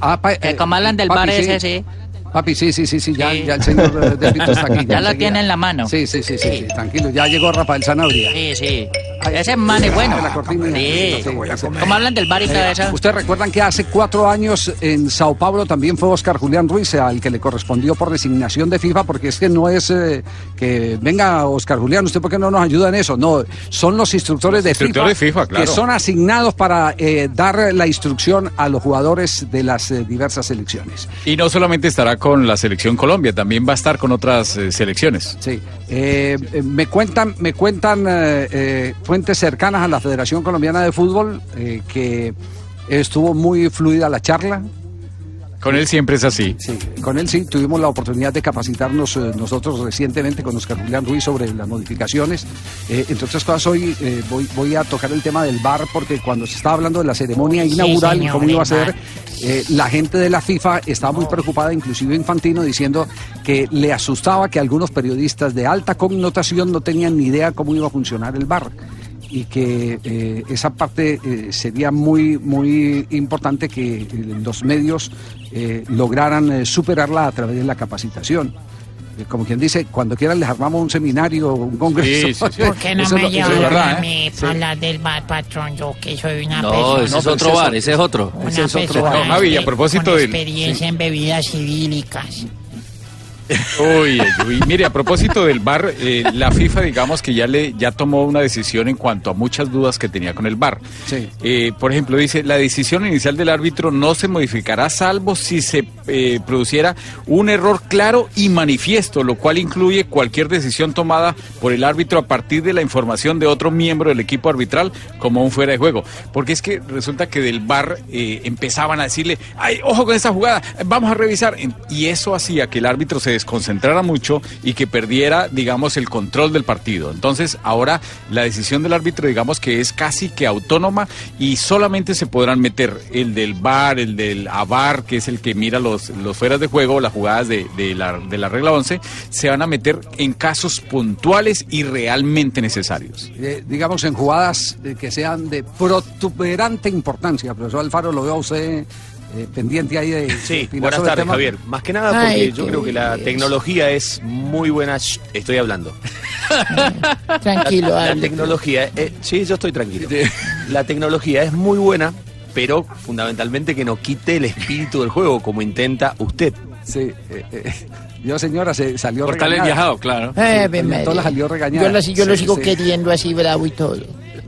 Ah, pa- Que eh, como hablan del papi, bar sí. ese, sí. Papi, sí, sí, sí, sí, ya, ya el señor eh, del Pito está aquí. Ya lo enseguida. tiene en la mano. Sí, sí, sí, sí, sí, tranquilo, ya llegó Rafael Zanabria. Sí, sí. Ese man es bueno. La cortina. Sí. Como hablan del bar y todo Eh, eso. Ustedes recuerdan que hace cuatro años en Sao Paulo también fue Oscar Julián Ruiz al que le correspondió por designación de FIFA, porque es que no es eh, que venga Oscar Julián, ¿usted por qué no nos ayuda en eso? No, son los instructores de Instructores FIFA, de FIFA, claro. que son asignados para eh, dar la instrucción a los jugadores de las eh, diversas selecciones. Y no solamente estará con la selección Colombia, también va a estar con otras eh, selecciones. Sí. Eh, eh, me cuentan, me cuentan fuentes cercanas a la Federación Colombiana de Fútbol que estuvo muy fluida la charla. Con él siempre es así. Sí, con él sí, tuvimos la oportunidad de capacitarnos eh, nosotros recientemente con Oscar Julián Ruiz sobre las modificaciones. Eh, entre otras cosas, hoy eh, voy, voy a tocar el tema del VAR porque cuando se estaba hablando de la ceremonia Sí, inaugural, señor, cómo iba a ser, eh, la gente de la FIFA estaba muy preocupada, inclusive Infantino, diciendo que le asustaba que algunos periodistas de alta connotación no tenían ni idea cómo iba a funcionar el VAR y que eh, esa parte eh, sería muy muy importante que eh, los medios eh, lograran eh, superarla a través de la capacitación. Eh, Como quien dice, cuando quieran les armamos un seminario, un congreso. Sí, sí, sí. ¿Por qué no Eso es me lo- es verdad, a mí para hablar del bar, patrón? Yo que soy una No, persona... ese es otro bar, ese es otro. Una Ese es otro bar. No, Javi, a propósito con del- experiencia en bebidas civílicas. Uy, uy, mire, a propósito del VAR, eh, la FIFA, digamos que ya le ya tomó una decisión en cuanto a muchas dudas que tenía con el VAR. Eh, por ejemplo, dice, la decisión inicial del árbitro no se modificará salvo si se eh, produciera un error claro y manifiesto, lo cual incluye cualquier decisión tomada por el árbitro a partir de la información de otro miembro del equipo arbitral como un fuera de juego. Porque es que resulta que del VAR eh, empezaban a decirle, ay, ojo con esta jugada, vamos a revisar. Y eso hacía que el árbitro se desconcentrara mucho y que perdiera, digamos, el control del partido. Entonces, ahora la decisión del árbitro, digamos que es casi que autónoma y solamente se podrán meter el del VAR, el del AVAR, que es el que mira los, los fueras de juego, las jugadas de, la, de la regla 11, se van a meter en casos puntuales y realmente necesarios. Eh, digamos en jugadas eh, que sean de protuberante importancia. Profesor Alfaro, lo veo a usted eh, pendiente ahí de... Sí, buenas tardes, tema. Javier. Más que nada porque Ay, yo creo que la tecnología es muy buena. Shh, estoy hablando. Tranquilo, La hable. tecnología, eh, sí, yo estoy tranquilo. La tecnología es muy buena, pero fundamentalmente que no quite el espíritu del juego como intenta usted. Sí, eh, eh, yo señora se salió Por regañada. viajado, claro. Eh, Sí, salió regañada. Yo, la- yo lo sigo sí. queriendo así bravo y todo.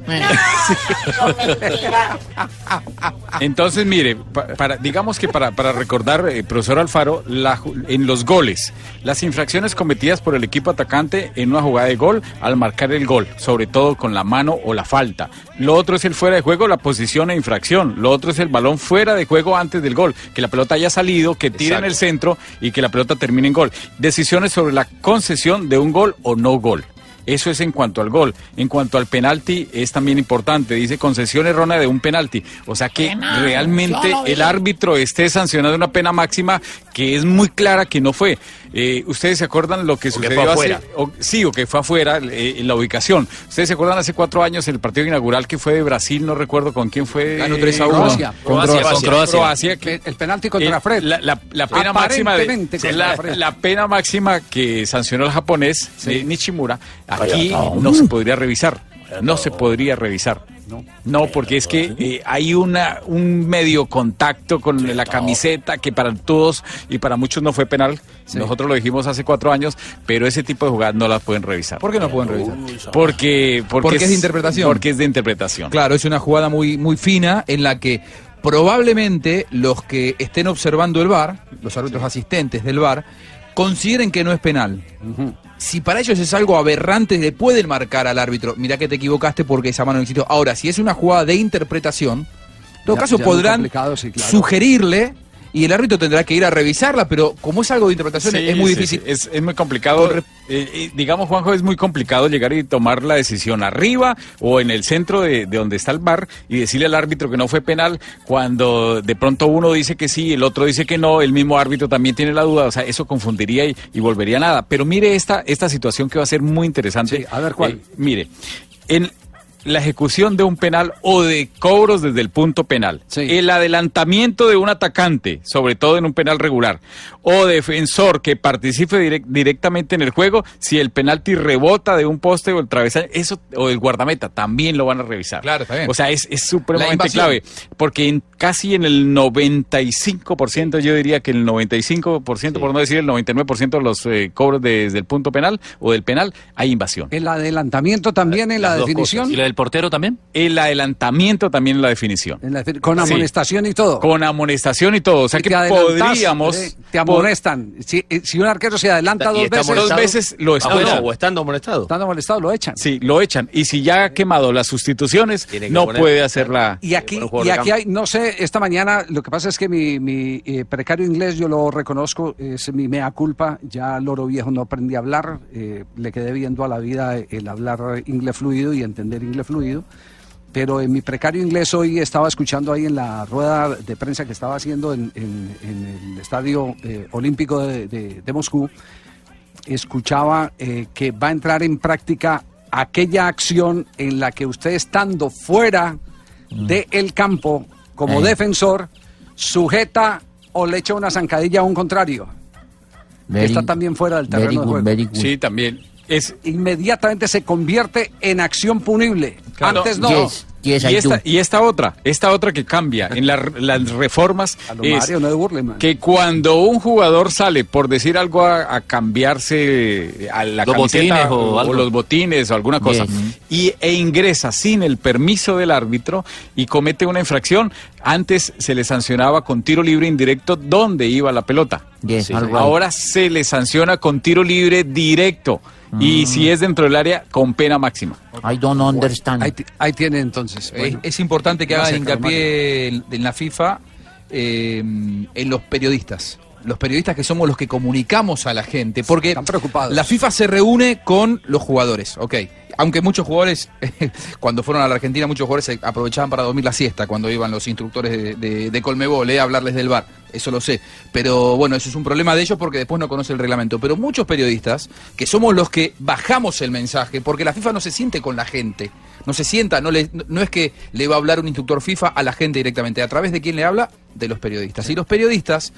Entonces, mire, pa- para, digamos que para, para recordar, eh, profesor Alfaro, la ju- en los goles, las infracciones cometidas por el equipo atacante en una jugada de gol al marcar el gol, sobre todo con la mano o la falta. Lo otro es el fuera de juego, la posición e infracción. Lo otro es el balón fuera de juego antes del gol, que la pelota haya salido, que tire en el centro y que la pelota termine en gol. Decisiones sobre la concesión de un gol o no gol. Eso es en cuanto al gol. En cuanto al penalti, es también importante. Dice concesión errónea de un penalti. O sea que Penal, realmente el árbitro esté sancionando una pena máxima que es muy clara que no fue. Eh, ¿Ustedes se acuerdan lo que O que sucedió fue hace? afuera. o- sí, o que fue afuera eh, en la ubicación. ¿Ustedes se acuerdan hace cuatro años el partido inaugural que fue de Brasil? No recuerdo con quién fue. Ganó 3 a 1. Croacia. Con Croacia, Croacia. con Croacia. Croacia. que- El, penalti contra eh, Fred. La, la- la pena máxima de, sí, la, la pena máxima que sancionó el japonés de Nishimura aquí no se podría revisar. No se podría revisar. No, porque es que eh, hay una un medio contacto con la camiseta que para todos y para muchos no fue penal. Nosotros lo dijimos hace cuatro años, pero ese tipo de jugadas no las pueden revisar. ¿Por qué no pueden revisar? Porque, porque, Porque es de interpretación. Porque es de interpretación. Claro, es una jugada muy, muy fina en la que probablemente los que estén observando el VAR, los árbitros asistentes del VAR, consideren que no es penal. Si para ellos es algo aberrante, le pueden marcar al árbitro, mira que te equivocaste porque esa mano no existió. Ahora, si es una jugada de interpretación, en todo Ya- caso ya podrán complicado, sí, claro. sugerirle y el árbitro tendrá que ir a revisarla, pero como es algo de interpretación, Sí, es muy sí, difícil. sí. Es, es muy complicado. Eh, eh, digamos, Juanjo, es muy complicado llegar y tomar la decisión arriba o en el centro de, de donde está el bar y decirle al árbitro que no fue penal cuando de pronto uno dice que sí, el otro dice que no, el mismo árbitro también tiene la duda. O sea, eso confundiría y, y volvería a nada. Pero mire esta, esta situación que va a ser muy interesante. a ver, ¿cuál? Eh, mire, en la ejecución de un penal o de cobros desde el punto penal, el adelantamiento de un atacante, sobre todo en un penal regular, o defensor que participe direc- directamente en el juego, si el penalti rebota de un poste o el travesaño, eso o el guardameta, también lo van a revisar. Claro, está bien. O sea, es, supremamente clave, porque en casi en el 95%, yo diría que el 95%, por no decir el 99% de los eh, cobros desde el punto penal o del penal, hay invasión. El adelantamiento también en la definición. Cosas. ¿Y la del portero también? El adelantamiento también en la definición. En la defi- con Sí. amonestación y todo. Con amonestación y todo. O sea Y que podríamos. eh, te amonestan. Si, eh, si un arquero se adelanta dos veces. Dos veces lo expulsan. o estando amonestado. Estando amonestado, lo echan. Sí, lo echan. Y si ya ha quemado las sustituciones, no poner- puede hacerla. Y aquí, y aquí hay, no sé, esta mañana, lo que pasa es que mi, mi, eh, precario inglés, yo lo reconozco, es mi mea culpa, ya loro viejo no aprendí a hablar, eh, le quedé viendo a la vida el hablar inglés fluido y entender inglés fluido, pero en mi precario inglés hoy estaba escuchando ahí en la rueda de prensa que estaba haciendo en, en- en el Estadio eh, Olímpico de, de- de Moscú, escuchaba eh, que va a entrar en práctica aquella acción en la que usted estando fuera del campo como Eh. defensor sujeta o le echa una zancadilla a un contrario Very- está también fuera del terreno very de juego. very good. Sí, también. Es inmediatamente se convierte en acción punible. Claro. Antes no. Yes, yes, y, esta, do. y esta otra, esta otra que cambia en la- las reformas lo es Mario, no de burle, man. que cuando un jugador sale por decir algo a, a cambiarse a la Los camiseta botines o los botines o alguna cosa y, e ingresa sin el permiso del árbitro y comete una infracción, antes se le sancionaba con tiro libre indirecto donde iba la pelota. Yes. Ahora se le sanciona con tiro libre directo y si es dentro del área con pena máxima. I don't understand. Ahí, ahí tiene entonces. Es, bueno. es importante que hagan Gracias, hincapié en, en la FIFA eh, en los periodistas. Los periodistas que somos los que comunicamos a la gente. Porque Están preocupados. la FIFA se reúne con los jugadores, ok. Aunque muchos jugadores, cuando fueron a la Argentina, muchos jugadores se aprovechaban para dormir la siesta cuando iban los instructores de, de, de Colmebol, eh, a hablarles del bar. Eso lo sé. Pero bueno, eso es un problema de ellos porque después no conocen el reglamento. Pero muchos periodistas, que somos los que bajamos el mensaje, porque la FIFA no se siente con la gente. No se sienta, no, le, no es que le va a hablar un instructor FIFA a la gente directamente. ¿A través de quién le habla? De los periodistas. Y los periodistas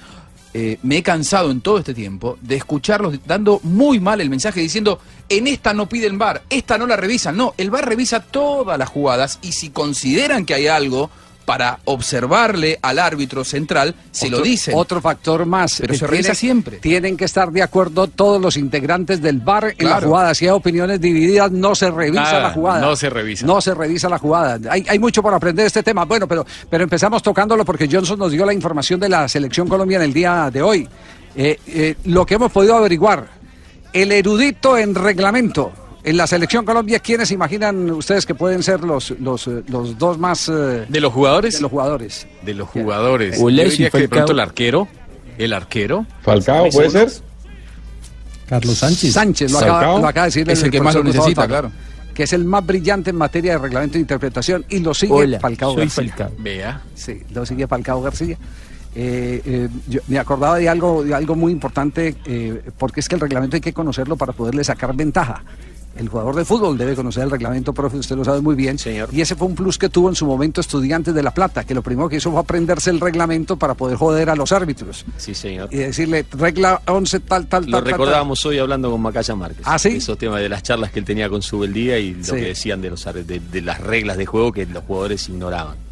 eh, me he cansado en todo este tiempo de escucharlos dando muy mal el mensaje diciendo, en esta no piden VAR, esta no la revisan. No, el VAR revisa todas las jugadas y si consideran que hay algo para observarle al árbitro central, se lo dicen. Otro factor más. Pero eh, se revisa tiene- siempre. Tienen que estar de acuerdo todos los integrantes del bar en la Claro. jugada. Si hay opiniones divididas, no se revisa Nada, la jugada. no se revisa. No se revisa la jugada. Hay, hay mucho por aprender de este tema. Bueno, pero, pero empezamos tocándolo porque Johnson nos dio la información de la selección colombiana el día de hoy. Eh, eh, lo que hemos podido averiguar, el erudito en reglamento. En la selección Colombia, ¿quiénes imaginan ustedes que pueden ser los, los, eh, los dos más... eh, ¿De los jugadores? De los jugadores. De los jugadores. Yo diría que de pronto el arquero. El arquero. Falcao, ¿puede ser? Carlos Sánchez. Sánchez, lo acaba, lo acaba de decir Es el que más lo necesita, Alfaro, Que es el más brillante en materia de reglamento de interpretación y lo sigue Hola, Falcao soy García. Falcao. Vea. Sí, lo sigue Falcao García. Eh, eh, yo me acordaba de algo, de algo muy importante, eh, porque es que el reglamento hay que conocerlo para poderle sacar ventaja. El jugador de fútbol debe conocer el reglamento, profe, usted lo sabe muy bien. Y ese fue un plus que tuvo en su momento Estudiantes de La Plata, que lo primero que hizo fue aprenderse el reglamento para poder joder a los árbitros. Sí, señor. Y decirle, regla 11, tal, tal, Lo tal, tal. recordábamos hoy hablando con Macaya Márquez. ¿Ah, sí? Esos temas de las charlas que él tenía con su y lo Sí. que decían de, los, de las reglas de juego que los jugadores ignoraban.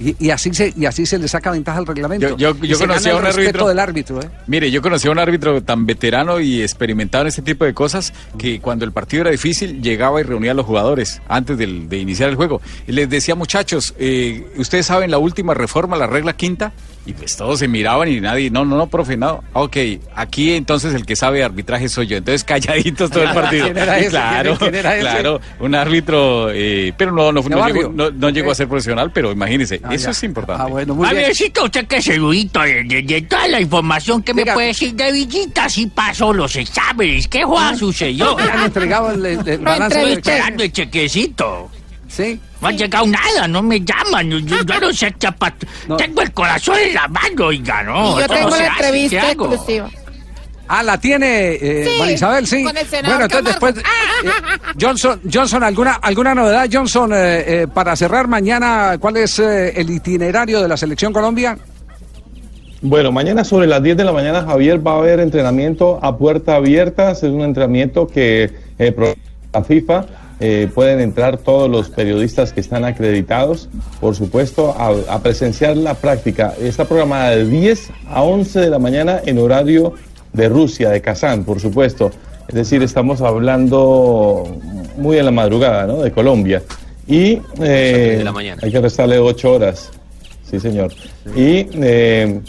Y, y así se, y así se le saca ventaja al reglamento. Yo- yo- yo conocí a un árbitro- del árbitro, ¿eh? Mire, yo conocí a un árbitro tan veterano y experimentado en este tipo de cosas que cuando el partido era difícil llegaba y reunía a los jugadores antes del- de iniciar el juego. Y les decía, muchachos, eh, ustedes saben la última reforma, la regla quinta, y pues todos se miraban y nadie, no, no, no, profe, no. Ok, aquí entonces el que sabe de arbitraje soy yo. Entonces calladitos todo el partido. ¿Quién era Y ese? Claro, ¿Quién era ese? claro, un árbitro, eh, pero no, no, ¿De no llegó, no- no llegó a ser profesional, pero imagínese, Ah, eso ya. es importante. Ah, bueno, muy A bien. vercito, usted que es erudito de, de- de toda la información que me puede decir de Villita, si pasó los exámenes, ¿qué juega sucedió? Le han entregado el, el- el balance Estoy de esperando el chequecito. Sí. No ha llegado nada, no me llaman, yo, yo- yo no sé qué pa- Tengo el corazón en la mano, oiga, no. y yo esto tengo la hace, ¿qué entrevista exclusiva. Ah, la tiene eh, Sí, María Isabel, sí. con el senador bueno, entonces después. eh, Johnson, Johnson, ¿alguna, alguna novedad, Johnson, eh, eh, para cerrar mañana? ¿Cuál es eh, el itinerario de la Selección Colombia? Bueno, mañana sobre las 10 de la mañana, Javier, va a haber entrenamiento a puerta abierta. Es un entrenamiento que eh, la FIFA eh, pueden entrar todos los periodistas que están acreditados, por supuesto, a, a presenciar la práctica. Está programada de 10 a 11 de la mañana en horario de Rusia, de Kazán, por supuesto. Es decir, estamos hablando muy en la madrugada, ¿no? De Colombia. Y eh, de la mañana. hay que restarle 8 horas. Sí, señor. Y eh,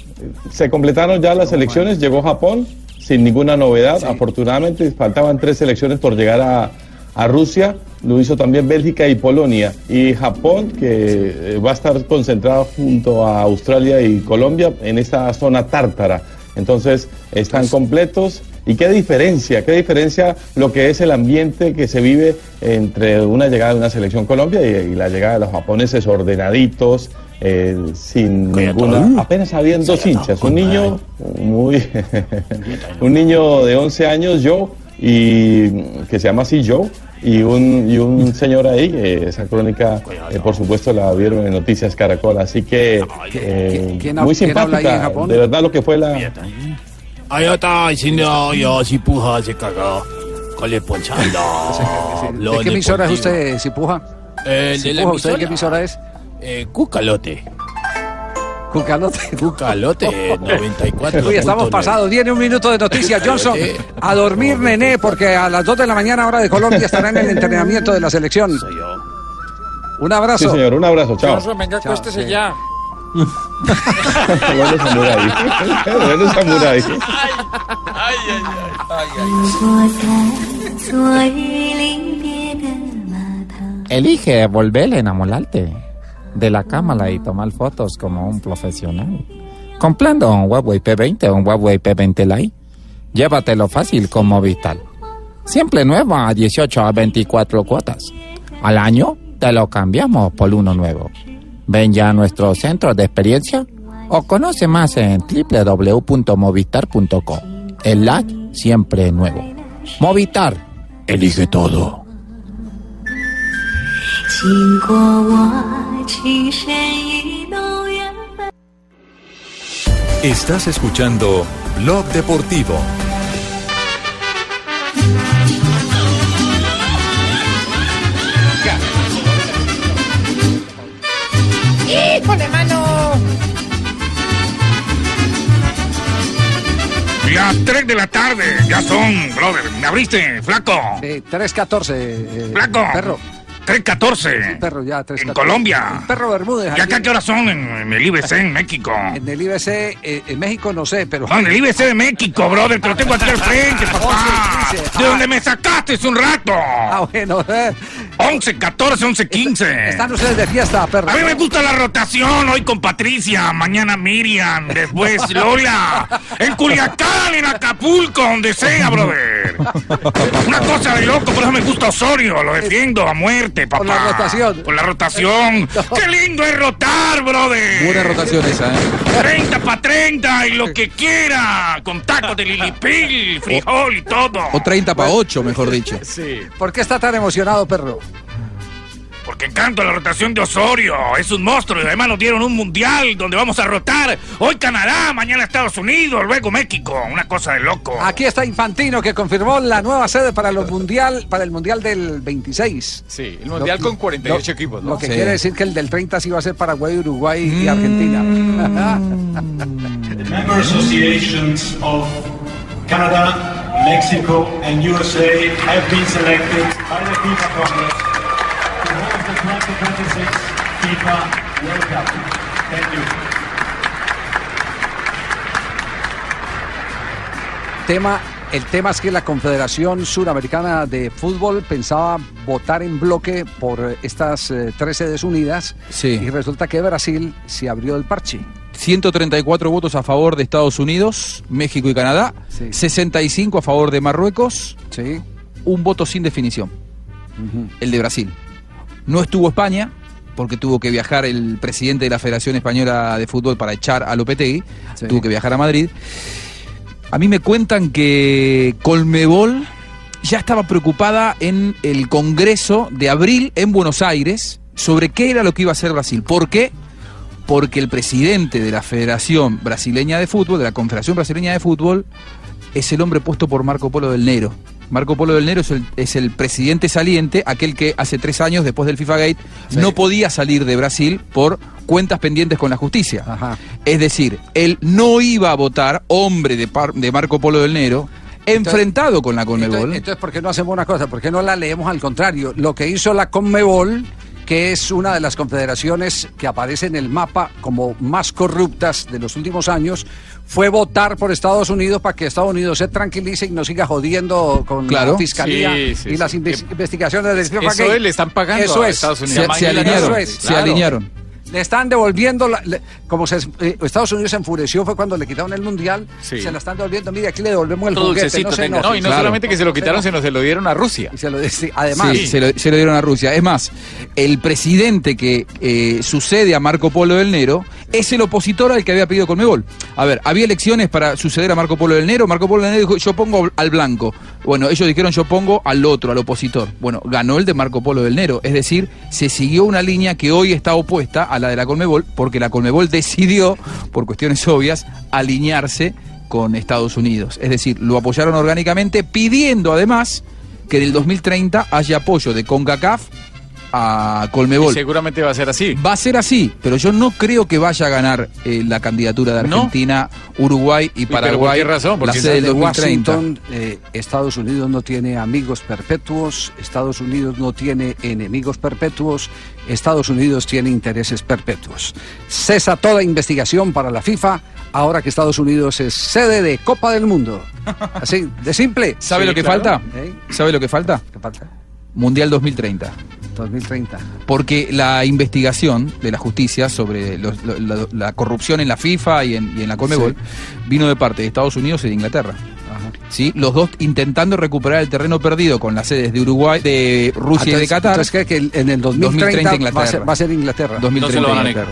se completaron ya las elecciones, llegó Japón sin ninguna novedad, afortunadamente faltaban tres selecciones por llegar a, a Rusia, lo hizo también Bélgica y Polonia. Y Japón, que eh, va a estar concentrado junto a Australia y Colombia en esta zona tártara. Entonces, están completos. ¿Y qué diferencia? ¿Qué diferencia lo que es el ambiente que se vive entre una llegada de una selección Colombia y, y la llegada de los japoneses ordenaditos, eh, sin ninguna... Apenas habían dos hinchas, un niño muy... un niño de 11 años, yo, y que se llama así Joe, y un, y un señor ahí, eh, esa crónica, eh, por supuesto, la vieron en Noticias Caracol, así que eh, quién muy quién habla ahí en simpática, Japón? de verdad lo que fue la... Allá está diciendo yo si puja se cagó con el ponchando. ¿De qué emisora es usted, Cipuja? El de la Cipuja, ¿usted qué emisora? emisora es? Eh, Cucalote. Cucalote. Cucalote 94. Uy, estamos pasados. Viene un minuto de noticias. Johnson, a dormir, nené, porque a las 2 de la mañana, hora de Colombia, estará en el entrenamiento de la selección. Un abrazo. Sí, señor, un abrazo, chao. Johnson, venga, Chao, acuéstese sí. ya. bueno, samurái. bueno, samurái. Elige volver a enamorarte de la cámara y tomar fotos como un profesional. Comprando un Huawei P20 o un Huawei P20 Lite, llévatelo fácil con Movistar. Siempre nuevo a 18 a 24 cuotas. Al año te lo cambiamos por uno nuevo. Ven ya a nuestro centro de experiencia o conoce más en www.movistar.com. El Lite siempre nuevo. Movistar, elige todo. 经过我情深意浓缘分。 Estás escuchando Blog Deportivo. con la mano. Las 3 de la tarde, ya son, brother. ¿Me abriste, flaco? Sí, 3.14. eh, Flaco. Perro. 3.14. Perro, ya, 3.14. En Colombia. Perro Bermúdez. ¿Y acá qué horas son en, en el IBC en México? En el IBC, eh, en México no sé, pero. No, en el IBC de México, brother, te lo tengo aquí al frente, papá. 11, 15. De donde me sacaste hace un rato. Ah, bueno. eh. 11, 14, 11, 15. Están ustedes de fiesta, perro. A mí me gusta la rotación, hoy con Patricia, mañana Miriam, después Lola, en Culiacán, en Acapulco, donde sea, brother. Una cosa de loco, por eso me gusta Osorio, lo defiendo a muerte, papá. Por la rotación. Por la rotación. Qué lindo es rotar, brother. Buena rotación esa, ¿eh? 30 pa' 30 y lo que quiera, con tacos de lilipil, frijol y todo. O 30 para 8, mejor dicho. Sí. ¿Por qué está tan emocionado, perro? Porque encanto la rotación de Osorio. Es un monstruo y además nos dieron un mundial donde vamos a rotar. Hoy Canadá, mañana Estados Unidos, luego México. Una cosa de loco. Aquí está Infantino que confirmó la nueva sede para los mundial, para el mundial del 26. Sí, el mundial con 48 lo- equipos, ¿no? Lo que Sí. quiere decir que el del 30 sí va a ser Paraguay, Uruguay y Argentina. The member associations of Canada, Mexico, and USA have been selected by the FIFA Congress 2026 FIFA World Cup. Thank you. tema, el tema es que la Confederación Suramericana de Fútbol pensaba votar en bloque por eh, estas eh, tres sedes unidas Sí. y resulta que Brasil se abrió el parche. 134 votos a favor de Estados Unidos, México y Canadá, 65 a favor de Marruecos, un voto sin definición, el de Brasil. No estuvo España, porque tuvo que viajar el presidente de la Federación Española de Fútbol para echar a Lopetegui, tuvo que viajar a Madrid. A mí me cuentan que Colmebol ya estaba preocupada en el Congreso de abril en Buenos Aires sobre qué era lo que iba a hacer Brasil. ¿Por qué? Porque el presidente de la Federación Brasileña de Fútbol, de la Confederación Brasileña de Fútbol, es el hombre puesto por Marco Polo del Nero. Marco Polo del Nero es el, es el presidente saliente, aquel que hace tres años, después del FIFA Gate, no podía salir de Brasil por cuentas pendientes con la justicia. Es decir, él no iba a votar, hombre de, par- de Marco Polo del Nero, enfrentado con la Conmebol. Entonces, entonces, ¿por qué no hacemos una cosa? ¿Por qué no la leemos al contrario? Lo que hizo la Conmebol, que es una de las confederaciones que aparece en el mapa como más corruptas de los últimos años, fue votar por Estados Unidos para que Estados Unidos se tranquilice y no siga jodiendo con Claro. la fiscalía Sí, sí, y las sí. investigaciones del Eso es, le están pagando Eso a es. Estados Unidos. Se- se alinearon, Eso es, se alinearon. Le están devolviendo, la- le- como se, eh, Estados Unidos se enfureció fue cuando le quitaron el mundial, Sí. se la están devolviendo, mire, aquí le devolvemos el Todo juguete, dulcecito no se y no Claro. solamente que se lo quitaron, sino se lo dieron a Rusia. Y se lo sí, además. Sí, se lo, se lo dieron a Rusia. Es más, el presidente que eh, sucede a Marco Polo del Nero es el opositor al que había pedido Conmebol. A ver, había elecciones para suceder a Marco Polo del Nero. Marco Polo del Nero dijo, yo pongo al blanco. Bueno, ellos dijeron, yo pongo al otro, al opositor. Bueno, ganó el de Marco Polo del Nero. Es decir, se siguió una línea que hoy está opuesta a la de la Conmebol, porque la Conmebol decidió, por cuestiones obvias, alinearse con Estados Unidos. Es decir, lo apoyaron orgánicamente, pidiendo además que en el 2030 haya apoyo de CONCACAF a Colmebol. Y seguramente va a ser así. Va a ser así, pero yo no creo que vaya a ganar eh, la candidatura de ¿No? Argentina, Uruguay y pero ¿por Paraguay. qué razón? Porque la sede del de 2030. Washington, eh, Estados Unidos no tiene amigos perpetuos, Estados Unidos no tiene enemigos perpetuos, Estados Unidos tiene intereses perpetuos. Cesa toda investigación para la FIFA ahora que Estados Unidos es sede de Copa del Mundo. Así, de simple. ¿Sabe Sí, lo que claro. falta? ¿Eh? ¿Sabe lo que falta? ¿Qué falta? Mundial 2030. 2030. Porque la investigación de la justicia sobre los- lo- la, la corrupción en la FIFA y en, y en la Conmebol vino de parte de Estados Unidos y de Inglaterra. ¿Sí? Los dos intentando recuperar el terreno perdido con las sedes de Uruguay, de Rusia y de Entonces- Qatar. entonces, que en el 2030, va, a Inglaterra. ser, va a ser Inglaterra. 2030 Inglaterra.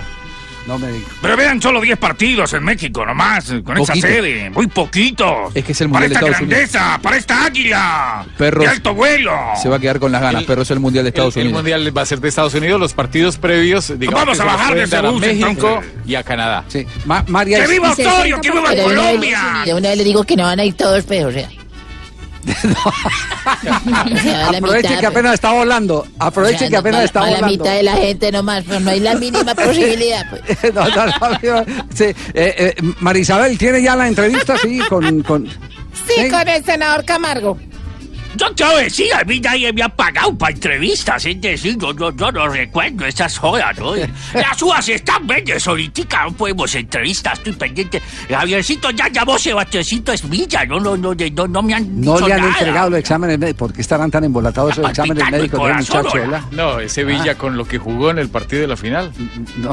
No me digas. Pero vean solo 10 partidos en México nomás, con esa Poquito. sede. Muy poquitos. Es que es el Para Mundial de esta Estados Unidos. grandeza, para esta águila. Perros. De alto vuelo. Se va a quedar con las ganas, pero es el Mundial de Estados el, el Unidos. mundial va a ser de Estados Unidos. Los partidos previos, digamos, Vamos a bajar de ese bus, México y a Canadá. Sí. Ma- María ¡Que viva Osorio, que viva Pero de una vez- Colombia! De una vez le digo que no van a ir todos, pero, o sea. Aproveche que apenas está volando. Aproveche Ya, que no, apenas está para la volando. mitad de la gente nomás, pero no hay la mínima posibilidad. Pues. no, no, no, sí, eh, eh, Marisabel, ¿tiene ya la entrevista? Sí, con... con... Sí, con el senador Camargo. Yo te voy a decir, a mí nadie me ha pagado para entrevistas, es decir, yo, yo, yo no recuerdo esas jodas, ¿no? Las uvas están verdes ahorita, no podemos entrevistas, estoy pendiente. Javiercito ya llamó Sebastiancito Esmilla, no, no, no, no, no me han No le han nada. entregado los exámenes médicos. ¿Por qué estarán tan embolatados esos exámenes médicos del corazón, muchacho? hola? No, ese Villa con lo que jugó en el partido de la final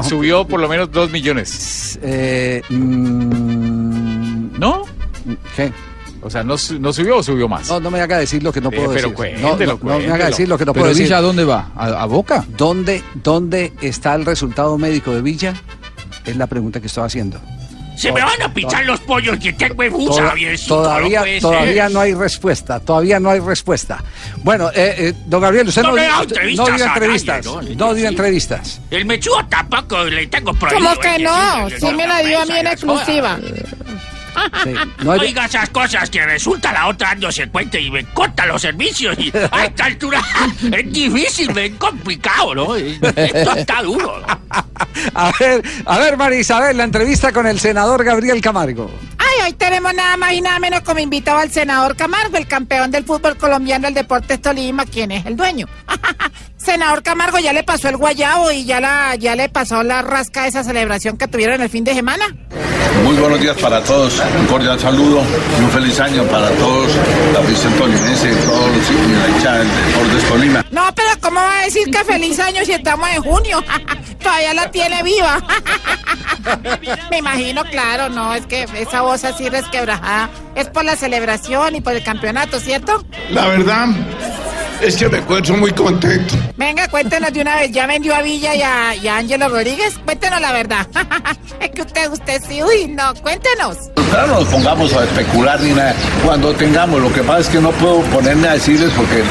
subió por lo menos dos millones. Eh, mm, ¿No? ¿Qué? O sea, ¿no, su- no subió o subió más? No, no me haga decir lo que no Eh, puedo pero decir. cuéntelo, no, no, no me haga decir lo que no Pero puedo decir. Villa, ¿a dónde va? ¿A, Boca? ¿Dónde, ¿Dónde está el resultado médico de Villa? Es la pregunta que estoy haciendo. Se me van a pichar los pollos que tengo en Toda- todavía no todavía no hay respuesta, todavía no hay respuesta. Bueno, eh, eh, don Gabriel, usted No no, le da usted- entrevistas no dio nadie, entrevistas, ¿no? no dio entrevistas. El mechudo tampoco le tengo prohibido. ¿Cómo que no? Sí me la dio a mí en exclusiva. No hay- Oiga esas cosas que resulta la otra dándose cuenta y me corta los servicios y a esta altura es difícil, es complicado, ¿no? Esto está duro. A ver, a ver, María Isabel, la entrevista con el senador Gabriel Camargo. Ay, hoy tenemos nada más y nada menos como invitado al senador Camargo, el campeón del fútbol colombiano, el Deportes Tolima, quien es el dueño. Senador Camargo, ¿ya le pasó el guayabo y ya, la, ya le pasó la rasca de esa celebración que tuvieron el fin de semana? Muy buenos días para todos, un cordial saludo y un feliz año para todos, la afición tolimense, todos los y la hincha del Deportes Tolima. No, pero ¿cómo va a decir que feliz año si estamos en junio? Todavía la tiene viva. Me imagino, claro, no, es que esa voz así resquebrajada es por la celebración y por el campeonato, ¿cierto? La verdad es que me encuentro muy contento. Venga, cuéntenos de una vez, ¿ya vendió a Villa y a, y a Ángelo Rodríguez? Cuéntenos la verdad. es que usted, usted sí, uy, no, cuéntenos. No nos pongamos a especular ni nada. Cuando tengamos, lo que pasa es que no puedo ponerme a decirles porque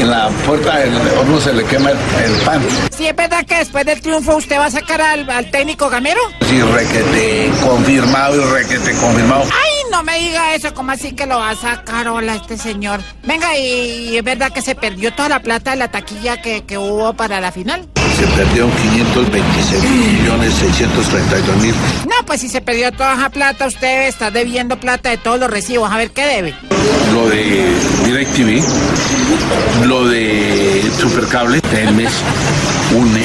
en la puerta del horno se le quema el, el pan. Si es verdad que después del triunfo usted va a sacar al, al técnico Gamero. Sí, requete confirmado y requete confirmado. Ay, no me diga eso, ¿cómo así que lo va a sacar? Hola, este señor. Venga, y, es verdad que se perdió toda la plata de la taquilla que, que hubo para la final. Se perdieron 526 millones 632 mil. No, pues si se perdió toda esa plata, usted estar debiendo plata de todos los recibos. A ver, ¿qué debe? Lo de DirecTV, lo de Supercable, Telmes, UNE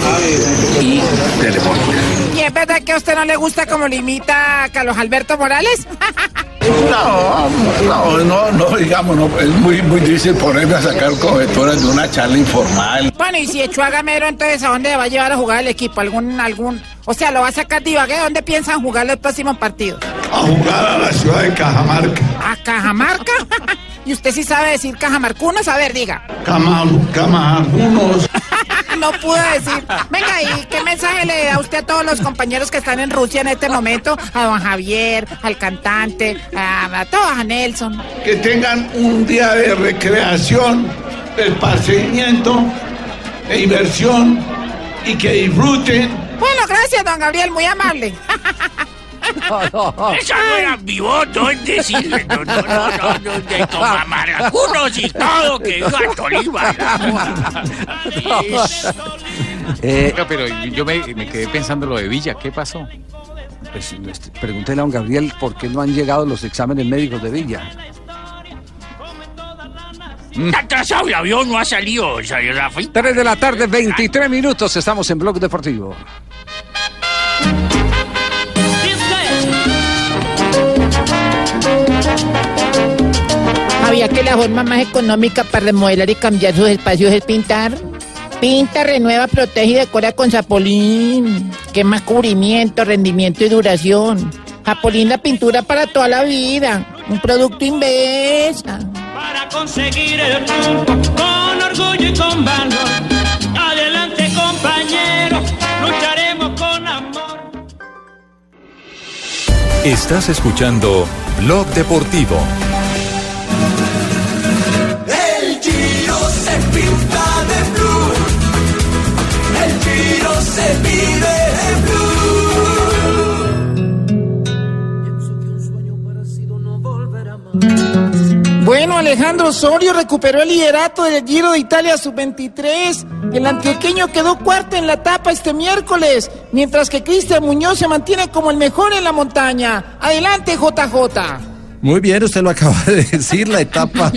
y Telefónica. ¿Y es verdad que a usted no le gusta como lo imita a Carlos Alberto Morales? No, no, no, no, digamos, no, es muy, muy difícil ponerme a sacar coberturas de una charla informal. Bueno, y si echó a Gamero, entonces ¿a dónde va a llevar a jugar el equipo? ¿Algún, algún, o sea, lo va a sacar de Ibagué? ¿Dónde piensan jugar los próximos partidos? A jugar a la ciudad de Cajamarca. ¿A Cajamarca? ¿Y usted sí sabe decir cajamarcunos? A ver, diga. Camal- Camarunos. no pude decir. Venga, ¿y qué mensaje le da usted a todos los compañeros que están en Rusia en este momento? A don Javier, al cantante, a, a todos, a Nelson. Que tengan un día de recreación, de esparcimiento, de diversión y que disfruten. Bueno, gracias, don Gabriel, muy amable. Esa no era mi voto, es decirle, no, no, no, no, no, de como amargacunos y todo, que viva Tolima. Eh, Oiga, pero yo me, me quedé pensando lo de Villa, ¿qué pasó? Pues, este, pregúntele a don Gabriel por qué no han llegado los exámenes médicos de Villa. Está atrasado el avión, no ha salido, sea, Rafi. 3 de la tarde, 23 minutos, estamos en Blog Deportivo. ¿Sabía que la forma más económica para remodelar y cambiar sus espacios es pintar? Pinta, renueva, protege y decora con Zapolín. ¿Qué más cubrimiento, rendimiento y duración? Zapolín, la pintura para toda la vida. Un producto Invesa. Para conseguir el triunfo con orgullo y con valor. Adelante compañeros, lucharemos con amor. Estás escuchando Blog Deportivo. Bueno, Alejandro Osorio recuperó el liderato del Giro de Italia Sub-23. El antioqueño quedó cuarto en la etapa este miércoles, mientras que Cristian Muñoz se mantiene como el mejor en la montaña. Adelante, JJ. Muy bien, usted lo acaba de decir, la etapa,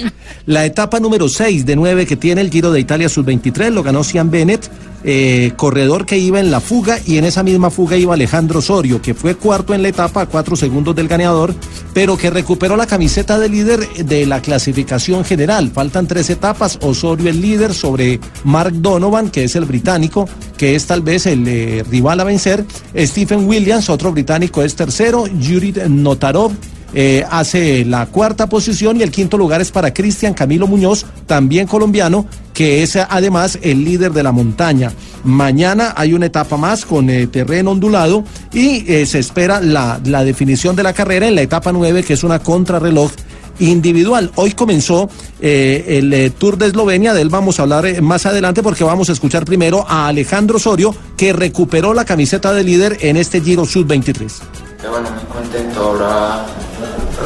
la etapa número 6 de 9 que tiene el Giro de Italia Sub-23 lo ganó Cian Bennett, eh, corredor que iba en la fuga y en esa misma fuga iba Alejandro Osorio, que fue cuarto en la etapa a cuatro segundos del ganador, pero que recuperó la camiseta de líder de la clasificación general. Faltan tres etapas, Osorio el líder sobre Mark Donovan, que es el británico, que es tal vez el eh, rival a vencer, Stephen Williams, otro británico, es tercero, Yuri Notarov, eh, hace la cuarta posición y el quinto lugar es para Cristian Camilo Muñoz, también colombiano, que es además el líder de la montaña. Mañana hay una etapa más con eh, terreno ondulado y eh, se espera la, la definición de la carrera en la etapa 9, que es una contrarreloj individual. Hoy comenzó el Tour de Eslovenia, de él vamos a hablar más adelante porque vamos a escuchar primero a Alejandro Osorio, que recuperó la camiseta de líder en este Giro Sub-23. Bueno, muy contento, ahora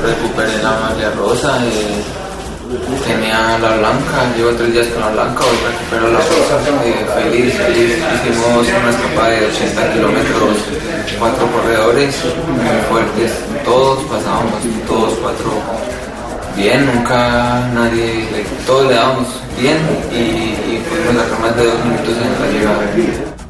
recuperé la maglia rosa, eh, tenía la blanca, llevo tres días con la blanca, hoy recupero la rosa, eh, feliz, feliz, hicimos una escapada de 80 kilómetros, cuatro corredores, muy fuertes, todos pasábamos todos cuatro bien, nunca nadie, todos le dábamos bien y, y pudimos sacar más de dos minutos en la llegada.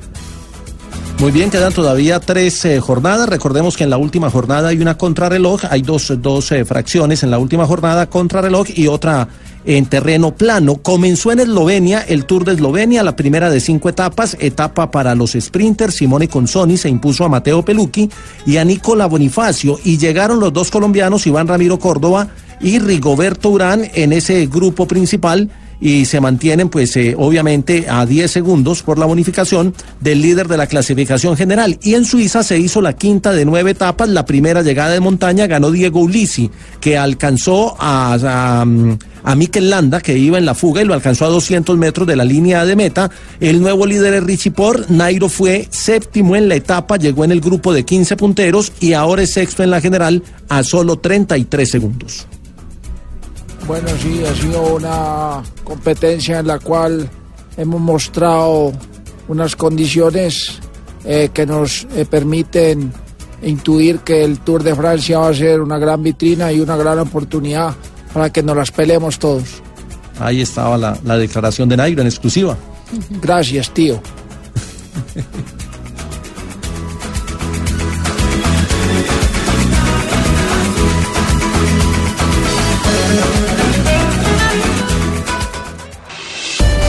Muy bien, quedan todavía tres eh, jornadas. Recordemos que en la última jornada hay una contrarreloj, hay dos, dos eh, fracciones en la última jornada, contrarreloj y otra en terreno plano. Comenzó en Eslovenia el Tour de Eslovenia, la primera de cinco etapas, etapa para los sprinters. Simone Consoni se impuso a Mateo Pelucchi y a Nicola Bonifacio y llegaron los dos colombianos, Iván Ramiro Córdoba y Rigoberto Urán en ese grupo principal y se mantienen pues eh, obviamente a 10 segundos por la bonificación del líder de la clasificación general. Y en Suiza se hizo la quinta de nueve etapas, la primera llegada de montaña ganó Diego Ulisi, que alcanzó a, a, a Mikel Landa, que iba en la fuga y lo alcanzó a 200 metros de la línea de meta. El nuevo líder es Richie Port, Nairo fue séptimo en la etapa, llegó en el grupo de 15 punteros y ahora es sexto en la general a solo 33 segundos. Bueno, sí, ha sido una competencia en la cual hemos mostrado unas condiciones eh, que nos eh, permiten intuir que el Tour de Francia va a ser una gran vitrina y una gran oportunidad para que nos las peleemos todos. Ahí estaba la, la declaración de Nairo en exclusiva. Gracias, tío.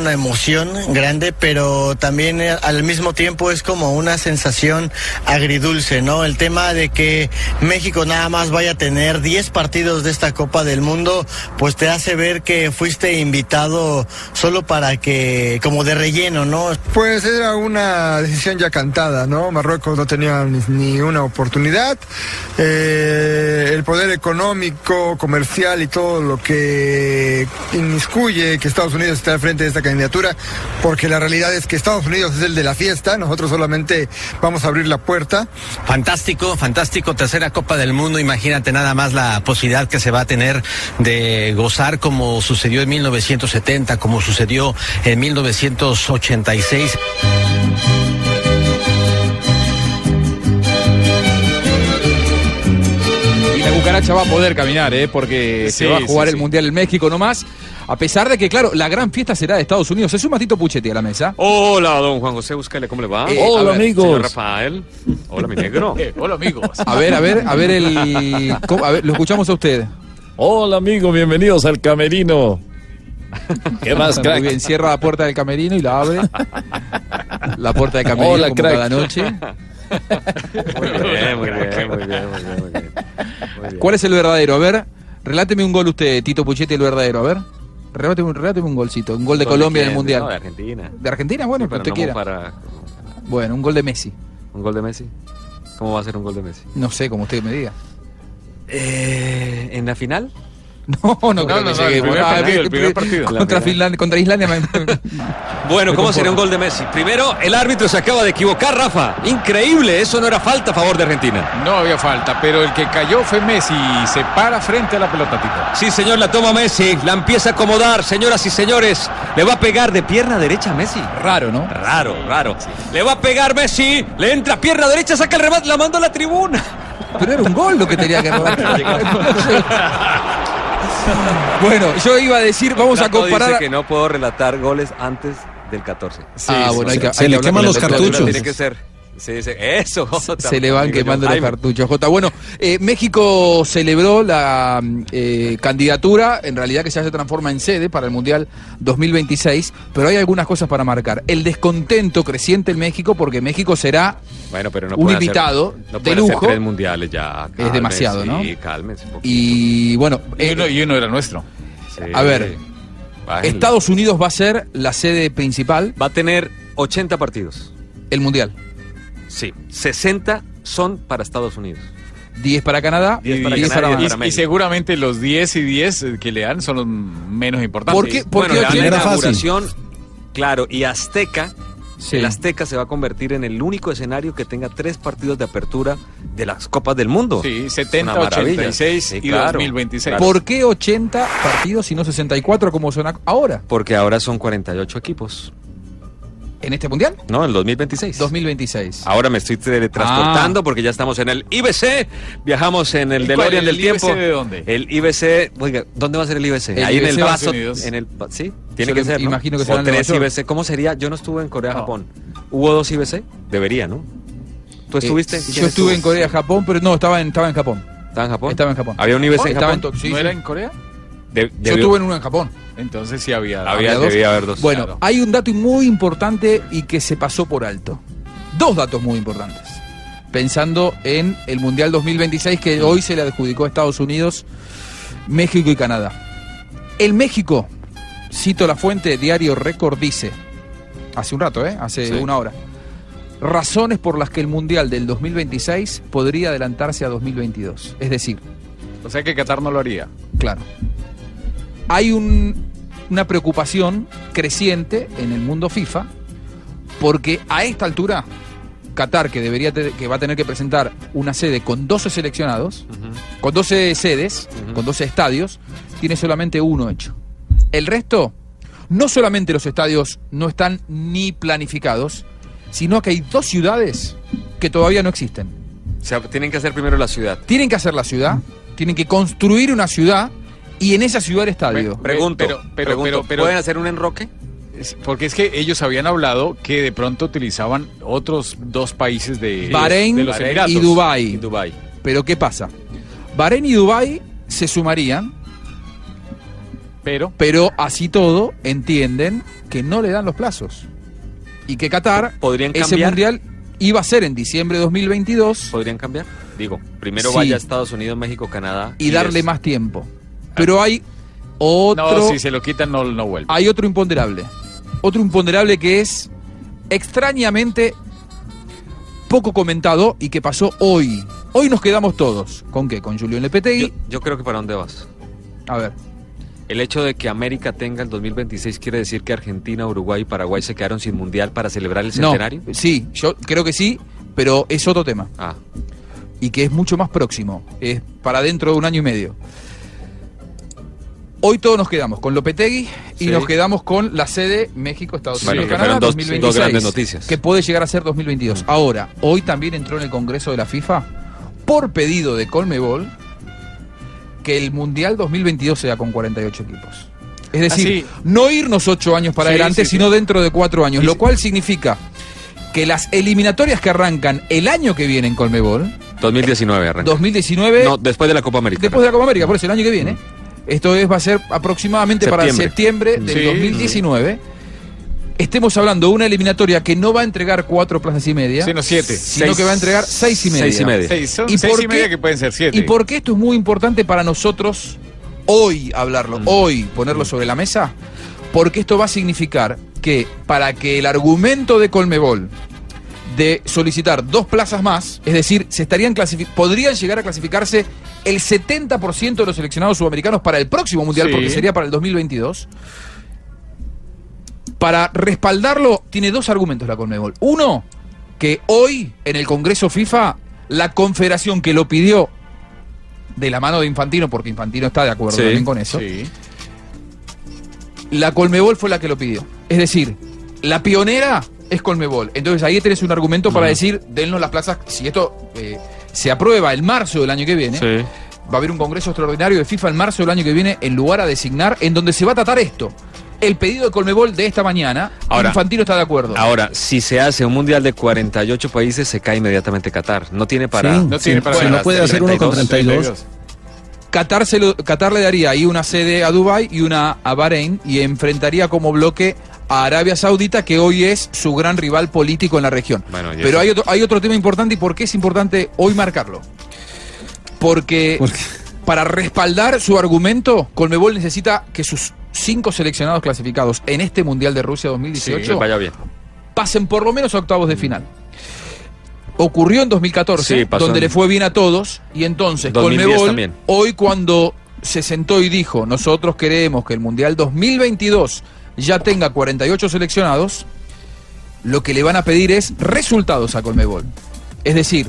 Una emoción grande, pero también eh, al mismo tiempo es como una sensación agridulce, ¿no? El tema de que México nada más vaya a tener 10 partidos de esta Copa del Mundo, pues te hace ver que fuiste invitado solo para que, como de relleno, ¿no? Pues era una decisión ya cantada, ¿no? Marruecos no tenía ni, una oportunidad. Eh, el poder económico, comercial y todo lo que inmiscuye que Estados Unidos esté al frente de esta candidatura, porque la realidad es que Estados Unidos es el de la fiesta, nosotros solamente vamos a abrir la puerta. Fantástico, fantástico, tercera Copa del Mundo, imagínate nada más la posibilidad que se va a tener de gozar como sucedió en 1970, como sucedió en 1986. Y la cucaracha va a poder caminar, ¿eh? porque Sí, se va a jugar sí, el sí. Mundial en México nomás. A pesar de que, claro, la gran fiesta será de Estados Unidos. Se suma Tito Puchetti a la mesa. Hola, don Juan José, búscale cómo le va. Eh, Hola, ver, amigos. Señor Rafael. Hola, mi negro. hola, amigos. A ver, a ver, a ver el. ¿cómo? A ver, lo escuchamos a usted. Hola amigo, bienvenidos al camerino. ¿Qué más, Muy crack? bien, cierra la puerta del camerino y la abre. La puerta del camerino Hola, como crack. cada noche. Muy bien, muy bien, muy bien, muy bien, muy bien. Muy bien. ¿Cuál es el verdadero? A ver, reláteme un gol usted, Tito Puchetti, el verdadero. A ver, reláteme, un- reláteme un golcito. Un gol de ¿Gol de Colombia en el? Mundial. No, de Argentina. ¿De Argentina? Bueno, Sí, pero usted no quiera. para- Bueno, un gol de Messi. ¿Un gol de Messi? ¿Cómo va a ser un gol de Messi? No sé, como usted me diga. Eh, ¿En la final? No, no, creo no, que no, el lleguemos. primer Ah, partido, el primer partido. Contra, Finlandia, contra Islandia. Bueno, ¿cómo sería un gol de Messi? Primero, el árbitro se acaba de equivocar, Rafa. Increíble, eso no era falta a favor de Argentina. No había falta, pero el que cayó fue Messi y se para frente a la pelota, Tito. Sí, señor, la toma Messi, la empieza a acomodar, señoras y señores. Le va a pegar de pierna derecha a Messi. Raro, ¿no? Raro, raro. Le va a pegar Messi, le entra pierna derecha, saca el remate, la manda a la tribuna. Pero era un gol lo que tenía que robar. bueno, yo iba a decir, vamos a comparar. dice que no puedo relatar goles antes del 14. Ah, bueno, hay que- Se hay le queman los cartuchos. Tiene que ser. Sí, sí, eso, Jota. Se le van quemando los cartuchos, Jota. Bueno, eh, México celebró la eh, candidatura, en realidad que ya se transforma en sede para el Mundial 2026, pero hay algunas cosas para marcar. El descontento creciente en México, porque México será Bueno, pero no un puede hacer- invitado no de lujo. tres mundiales ya. Es demasiado, ¿no? Sí, cálmense un. Y bueno, Y uno, y uno era nuestro. Sí. a ver, Bájenle. Estados Unidos va a ser la sede principal. Va a tener 80 partidos. El Mundial. Sí, 60 son para Estados Unidos. 10 para Canadá, 10 para 10 Canadá para y- Y, para y México. seguramente los 10 y 10 que le dan son los menos importantes. ¿Por qué? ¿Por bueno, qué le dan la 80? Era fácil. inauguración, claro, y Azteca, Sí. el Azteca se va a convertir en el único escenario que tenga tres partidos de apertura de las Copas del Mundo. Sí, Es 70, una maravilla. 86 Sí, y claro, 2026. claro. ¿Por qué 80 partidos y no 64 como son ahora Porque ahora son 48 equipos. En este Mundial? No, el 2026. 2026. Ahora me estoy teletransportando porque ya estamos en el IBC. Viajamos en el ¿Y cuál, DeLorean el del IBC tiempo. de dónde? El IBC, oiga, ¿dónde va a ser el IBC? El Ahí en IBC el va a paso, Estados Unidos. en el sí, tiene Yo que ser, ¿no? imagino que será en tres. IBC. ¿Cómo sería? Yo no estuve en Corea, No. Japón. ¿Hubo dos IBC? Debería, ¿no? ¿Tú estuviste? Eh, ¿Quién yo estuve en? Corea, Japón, pero no, estaba en, estaba en Japón. ¿Estaba en Japón? Estaba en Japón. ¿Había un IBC en en Japón? sí, ¿No sí. era en Corea? De- Yo estuve en uno en Japón. Entonces sí había. Había, dos. debía haber dos. Bueno, Claro. hay un dato muy importante y que se pasó por alto. Dos datos muy importantes. Pensando en el Mundial 2026 que hoy se le adjudicó a Estados Unidos, México y Canadá. El México, cito la fuente, Diario Récord dice, hace un rato, ¿eh? hace Sí. una hora, razones por las que el Mundial del 2026 podría adelantarse a 2022. Es decir, O sea que Qatar no lo haría. Claro. Hay un- una preocupación creciente en el mundo FIFA porque a esta altura Qatar, que debería que va a tener que presentar una sede con 12 seleccionados, con 12 sedes, con 12 estadios, tiene solamente uno hecho. El resto, no solamente los estadios no están ni planificados, sino que hay dos ciudades que todavía no existen. O sea, tienen que hacer primero la ciudad. Tienen que hacer la ciudad, tienen que construir una ciudad y en esa ciudad el estadio. Pregunto, Pero- pero- pregunto, pero- pero- ¿pueden hacer un enroque? Porque es que ellos habían hablado que de pronto utilizaban otros dos países de, Bahrein de los Bahrein Emiratos. y Dubái. Y Dubái. Pero ¿qué pasa? Bahrein y Dubái se sumarían, Pero pero así todo entienden que no le dan los plazos. Y que Qatar, ¿Podrían ese cambiar? mundial iba a ser en diciembre de 2022 ¿Podrían cambiar? Digo, primero Sí. vaya a Estados Unidos, México, Canadá. y darle más tiempo. Pero hay otro, no, si se lo quitan no, no vuelve. hay otro imponderable. Otro imponderable que es extrañamente poco comentado y que pasó hoy. Hoy nos quedamos todos. ¿Con qué? Con Julián Lepetegui. Yo, yo creo que para dónde vas. A ver. El hecho de que América tenga el 2026 quiere decir que Argentina, Uruguay y Paraguay se quedaron sin mundial para celebrar el No, centenario. sí, yo creo que sí, pero es otro tema. Ah, Y que es mucho más próximo. Es para dentro de un año y medio. Hoy todos nos quedamos con Lopetegui y Sí. nos quedamos con la sede México, Estados Bueno, Unidos, que Canadá, dos- 2026, dos grandes noticias. Que puede llegar a ser 2022. Ahora, hoy también entró en el Congreso de la FIFA, por pedido de Colmebol, que el Mundial 2022 sea con 48 equipos. Es decir, Ah, sí. no irnos ocho años para Sí, adelante, sino dentro de cuatro años, lo cual significa que las eliminatorias que arrancan el año que viene en Colmebol, 2019 arranca. 2019, No, después de la Copa América. después de la Copa América, por eso el año que viene, esto es, va a ser aproximadamente para Septiembre. del Sí, 2019. Estemos hablando de una eliminatoria que no va a entregar cuatro plazas y media, Sino siete. sino Seis- que va a entregar seis y media. seis y media. Seis, son ¿Y seis por y media qué? que pueden ser siete. ¿Y por qué esto es muy importante para nosotros hoy hablarlo, hoy ponerlo sobre la mesa? Porque esto va a significar que para que el argumento de Colmebol de solicitar dos plazas más, es decir, se estarían podrían llegar a clasificarse el 70% de los seleccionados sudamericanos para el próximo mundial, Sí. porque sería para el 2022. Para respaldarlo, tiene dos argumentos la Conmebol. Uno, que hoy en el Congreso FIFA, la confederación que lo pidió de la mano de Infantino, porque Infantino está de acuerdo Sí, también con eso, Sí. la Colmebol fue la que lo pidió. Es decir, la pionera es Colmebol. Entonces ahí tenés un argumento para decir, dennos las plazas, si esto eh, se aprueba el marzo del año que viene, Sí. va a haber un congreso extraordinario de FIFA en marzo del año que viene en lugar a designar, en donde se va a tratar esto. El pedido de Colmebol de esta mañana, Ahora- Infantino está de acuerdo. Ahora, si se hace un mundial de 48 países, se cae inmediatamente Qatar. No tiene para. Sí, No tiene sí, para si no puede hacer uno con 32. Qatar, se lo- Qatar le daría ahí una sede a Dubai y una a Bahrein y enfrentaría como bloque a Arabia Saudita, que hoy es su gran rival político en la región. Bueno, Pero hay otro, hay otro tema importante y por qué es importante hoy marcarlo. Porque para respaldar su argumento, Colmebol necesita que sus cinco seleccionados clasificados en este Mundial de Rusia 2018 Sí, vaya bien. pasen por lo menos a octavos de final. Ocurrió en 2014, Sí, pasó donde en- le fue bien a todos, y entonces 2010 Colmebol, también. hoy cuando se sentó y dijo, nosotros queremos que el Mundial 2022 ya tenga 48 seleccionados, lo que le van a pedir es resultados a Colmebol. Es decir,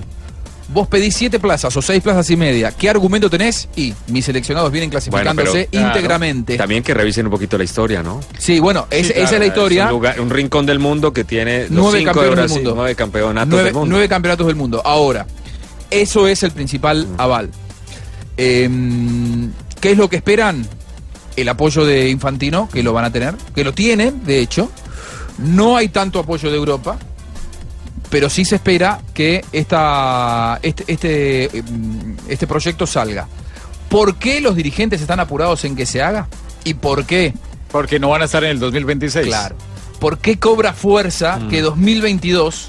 vos pedís siete plazas o seis plazas y media, ¿qué argumento tenés? Y mis seleccionados vienen Bueno, clasificándose pero- íntegramente. También que revisen un poquito la historia, ¿no? Sí, bueno, es- Sí, esa es la historia. un, lugar- un rincón del mundo que tiene los Nueve cinco de campeones del mundo. nueve campeonatos nueve, del mundo. nueve campeonatos del mundo. Ahora, eso es el principal aval. Em, ¿Qué es lo que esperan? El apoyo de Infantino, que lo van a tener, que lo tienen, de hecho. No hay tanto apoyo de Europa, pero sí se espera que esta, este, este, em, este proyecto salga. ¿Por qué los dirigentes están apurados en que se haga? ¿Y por qué? Porque no van a estar en el 2026. Claro. ¿Por qué cobra fuerza Mm. que 2022,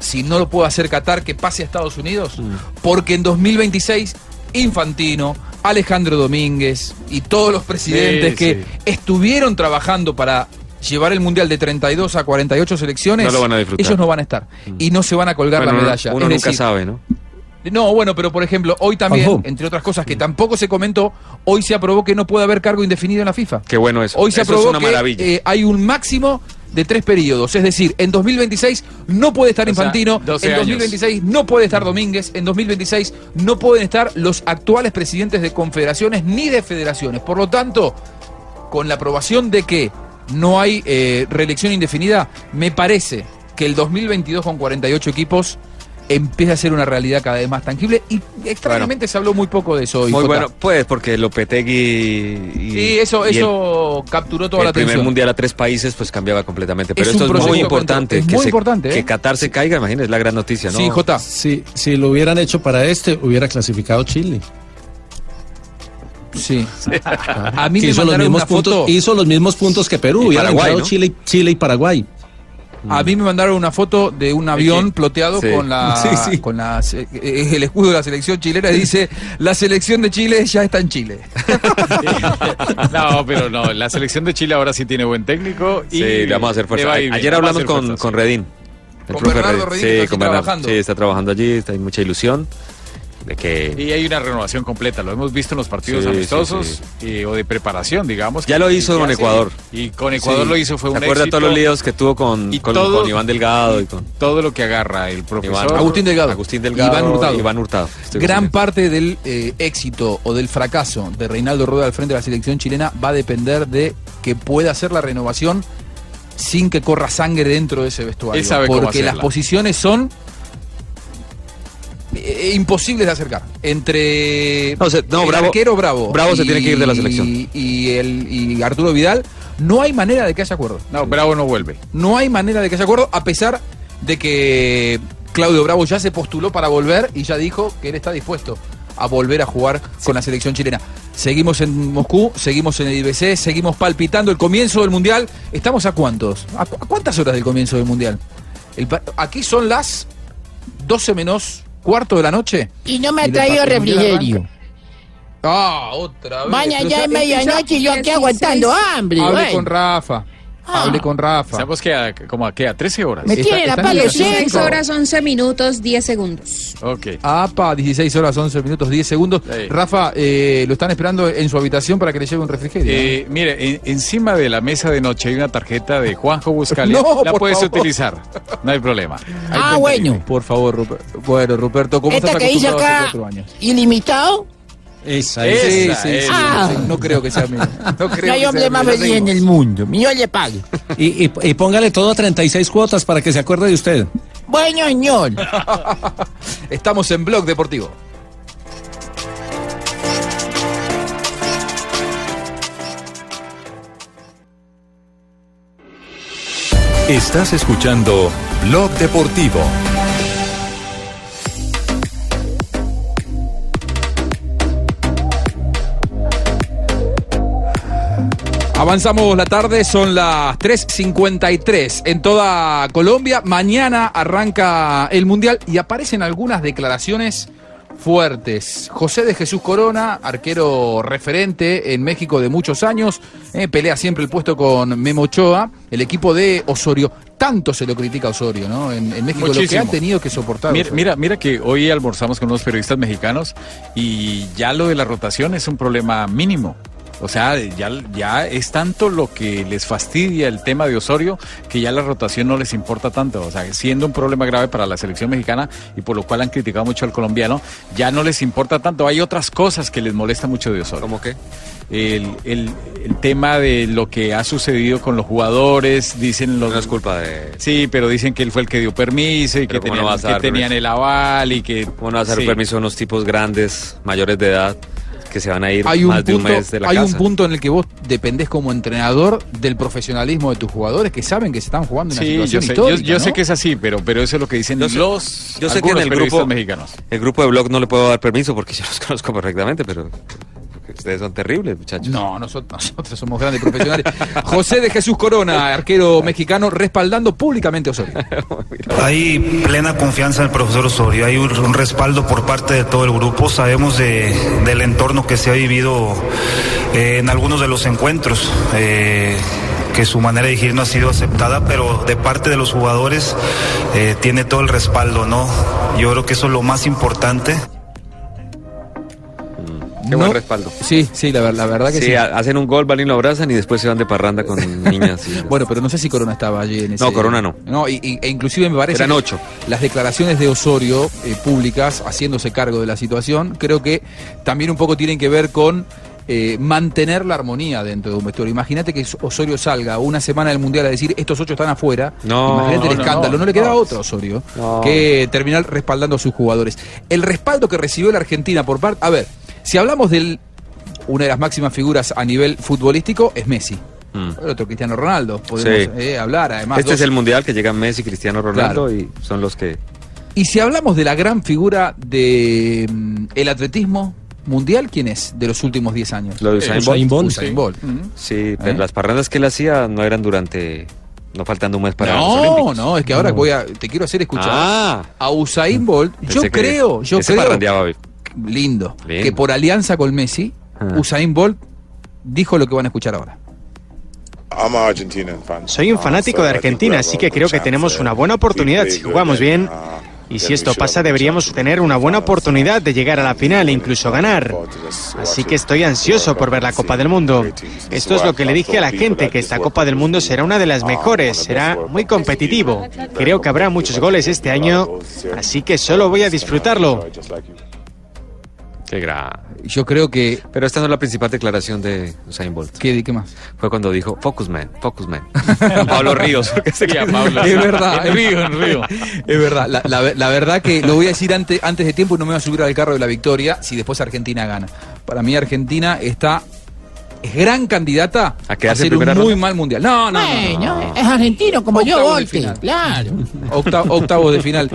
si no lo puede hacer Qatar, que pase a Estados Unidos? Mm. Porque en 2026, Infantino, Alejandro Domínguez y todos los presidentes Sí, que sí. estuvieron trabajando para llevar el Mundial de 32 a 48 selecciones, No lo van a disfrutar. ellos no van a estar. Y no se van a colgar Bueno, la medalla. Uno Es nunca decir, sabe, ¿no? no, bueno, pero por ejemplo, hoy también, entre otras cosas que tampoco se comentó, hoy se aprobó que no puede haber cargo indefinido en la FIFA. Qué bueno eso. Hoy se Eso aprobó es una que maravilla. eh, hay un máximo de tres periodos. Es decir, en 2026 no puede estar O Infantino, 12 en años. 2026 no puede estar Domínguez, en 2026 no pueden estar los actuales presidentes de confederaciones ni de federaciones. Por lo tanto, con la aprobación de que no hay eh, reelección indefinida, me parece que el 2022 con 48 equipos empieza a ser una realidad cada vez más tangible y extrañamente se habló muy poco de eso hoy. Muy Jota. bueno, pues porque Lopetegui y, Sí, eso, y el- eso capturó toda el la primer atención. mundial a tres países pues cambiaba completamente. Pero Es esto es muy importante. es que muy se- importante, ¿eh? Que Qatar se caiga, imagínate, es la gran noticia, ¿no? Sí, Jota. Si, si lo hubieran hecho para este, hubiera clasificado Chile. Sí. A mí me hizo los mismos una puntos, foto. hizo los mismos puntos que Perú. Y Hubieran Paraguay, ¿no? Chile, Chile y Paraguay. A mí me mandaron una foto de un avión ploteado Sí. con la Sí, sí. con la se- eh, el escudo de la selección chilena y dice la selección de Chile ya está en Chile. No, pero no, la selección de Chile ahora sí tiene buen técnico y Sí, le vamos a hacer fuerza. bien, Ayer a hablamos con, fuerza, con. Redín. el Con profe Bernardo Redín, Sí, está con trabajando. Sí, está trabajando allí, está, hay mucha ilusión de que Y hay una renovación completa, lo hemos visto en los partidos Sí, amistosos sí, y- o de preparación, digamos. Ya que- lo hizo con Ecuador. Y con Ecuador Sí. lo hizo, fue un ¿Se acuerda éxito. todos los líos que tuvo con, Y con, todo- con Iván Delgado y con Todo lo que agarra el profesor. Iván- Agustín Delgado. Agustín Delgado. Iván Hurtado. Iván Hurtado. Estoy Gran parte del eh, éxito o del fracaso de Reinaldo Rueda al frente de la selección chilena va a depender de que pueda hacer la renovación sin que corra sangre dentro de ese vestuario. Él sabe cómo porque las posiciones son eh, imposibles de acercar. Entre No, no, el Bravo- arquero Bravo, Bravo se tiene que ir de la y- selección. Y, el, y Arturo Vidal, no hay manera de que haya acuerdo. No, Bravo no vuelve. No hay manera de que haya acuerdo, a pesar de que Claudio Bravo ya se postuló para volver y ya dijo que él está dispuesto a volver a jugar con la selección chilena. Seguimos en Moscú, seguimos en el IBC, seguimos palpitando el comienzo del Mundial. ¿Estamos a cuántos? ¿A, cu- a cuántas horas del comienzo del Mundial? El aquí son las 12 menos cuarto de la noche. Y no me ha traído refrigerio. Ah, otra vez. Pero ya es medianoche y yo aquí aguantando hambre. Hable bueno. con Rafa. Hable con Rafa. Estamos que a, como a, ¿qué? a 13 horas. Me tiene la palo 16 horas 11 minutos 10 segundos. Ok. APA, 16 horas 11 minutos 10 segundos. Rafa, eh, lo están esperando en su habitación para que le lleve un refrigerio. Eh, mire, en- encima de la mesa de noche hay una tarjeta de Juanjo Buscalia. No, la por puedes favor. utilizar. No hay problema. Ah, bueno. Por favor, Ruper- bueno, Ruperto, ¿cómo Esta estás que acostumbrado acá, hace cuatro años? ilimitado. Esa Sí, sí, sí, sí, Ah. no creo que sea mío. No, creo No hay que hombre sea más feliz en el mundo. Mío le pague. Y, y- y póngale todo a 36 cuotas para que se acuerde de usted. Bueno, señor. Estamos en Blog Deportivo. Estás escuchando Blog Deportivo. Avanzamos la tarde, son las 3.53 en toda Colombia. Mañana arranca el Mundial y aparecen algunas declaraciones fuertes. José de Jesús Corona, arquero referente en México de muchos años, eh, pelea siempre el puesto con Memo Ochoa, el equipo de Osorio. Tanto se lo critica a Osorio, ¿no? En, en México lo que han tenido que soportar. Mira, mira, mira que hoy almorzamos con unos periodistas mexicanos y ya lo de la rotación es un problema mínimo. O sea, ya, ya es tanto lo que les fastidia el tema de Osorio que ya la rotación no les importa tanto. O sea, siendo un problema grave para la selección mexicana y por lo cual han criticado mucho al colombiano, ya no les importa tanto. Hay otras cosas que les molesta mucho de Osorio. ¿Cómo qué? El, el- el tema de lo que ha sucedido con los jugadores, dicen los... No es culpa de... Sí, pero dicen que él fue el que dio permiso y que Pero ¿cómo tenían, no que el aval y que... ¿Cómo no vas a dar Sí. permiso a unos tipos grandes, mayores de edad, que se van a ir hay un más de un punto, mes de la hay casa? un punto en el que vos dependés como entrenador del profesionalismo de tus jugadores que saben que se están jugando en una Sí, situación yo sé, histórica, yo ¿no? sé que es así, pero, pero eso es lo que dicen Yo sé- los Yo sé que en algunos el grupo mexicanos. El grupo de blog no le puedo dar permiso porque yo los conozco perfectamente, pero ustedes son terribles, muchachos. No, nosotros, nosotros somos grandes profesionales. José de Jesús Corona, arquero mexicano, respaldando públicamente a Osorio. Hay plena confianza en el profesor Osorio, hay un, un respaldo por parte de todo el grupo, sabemos de- del entorno que se ha vivido eh, en algunos de los encuentros. eh, que su manera de dirigir no ha sido aceptada, pero de parte de los jugadores eh, tiene todo el respaldo, ¿no? Yo creo que eso es lo más importante. Qué buen respaldo. Sí, sí, la, la verdad que sí. Sí, ha- hacen un gol, van y lo abrazan y después se van de parranda con niñas. y- Bueno, pero no sé si Corona estaba allí en ese... No, Corona no. No, y- y- e inclusive me parece Eran ocho. las declaraciones de Osorio eh, públicas, haciéndose cargo de la situación, creo que también un poco tienen que ver con eh, mantener la armonía dentro de un vestuario. Imagínate que Osorio salga una semana del Mundial a decir estos ocho están afuera. No, Imagínate el no, escándalo. No, no, le queda no. otra a Osorio No. que terminar respaldando a sus jugadores. El respaldo que recibió la Argentina por parte... A ver, si hablamos de una de las máximas figuras a nivel futbolístico, es Messi. El otro Cristiano Ronaldo, podemos Sí. eh, hablar además. este dos- es el mundial que llegan Messi, Cristiano Ronaldo Claro. y son los que... Y si hablamos de la gran figura de mm, el atletismo mundial, ¿quién es de los últimos 10 años? Lo de Usain Bolt. Usain Bolt. Sí, pero ¿Eh? las parrandas que él hacía no eran durante... No faltando un mes para los No, Olímpicos. no, es que ahora voy a, te quiero hacer escuchar Ah. a Usain Bolt. Yo creo, yo creo. Lindo, Bien. que por alianza con Messi, Ah. Usain Bolt dijo lo que van a escuchar ahora. Soy un fanático de Argentina, así que creo que tenemos una buena oportunidad si jugamos bien. Y si esto pasa, deberíamos tener una buena oportunidad de llegar a la final e incluso ganar. Así que estoy ansioso por ver la Copa del Mundo. Esto es lo que le dije a la gente, que esta Copa del Mundo será una de las mejores, será muy competitivo. Creo que habrá muchos goles este año, así que solo voy a disfrutarlo. Qué gra... Yo creo que... Pero esta no es la principal declaración de Usain Bolt. ¿Qué, qué más? Fue cuando dijo, focus man, focus man. Pablo Ríos. porque se a Pablo. Es verdad, En Río, en Río. Es verdad, la, la- la verdad que lo voy a decir antes, antes de tiempo y no me voy a subir al carro de la victoria si después Argentina gana. Para mí Argentina está es gran candidata a, quedarse en hacer un muy ronda? mal mundial. No, no, no, no, Bueno, no. es argentino como yo, Octavos Volte. final. Claro. Octa- octavos de final.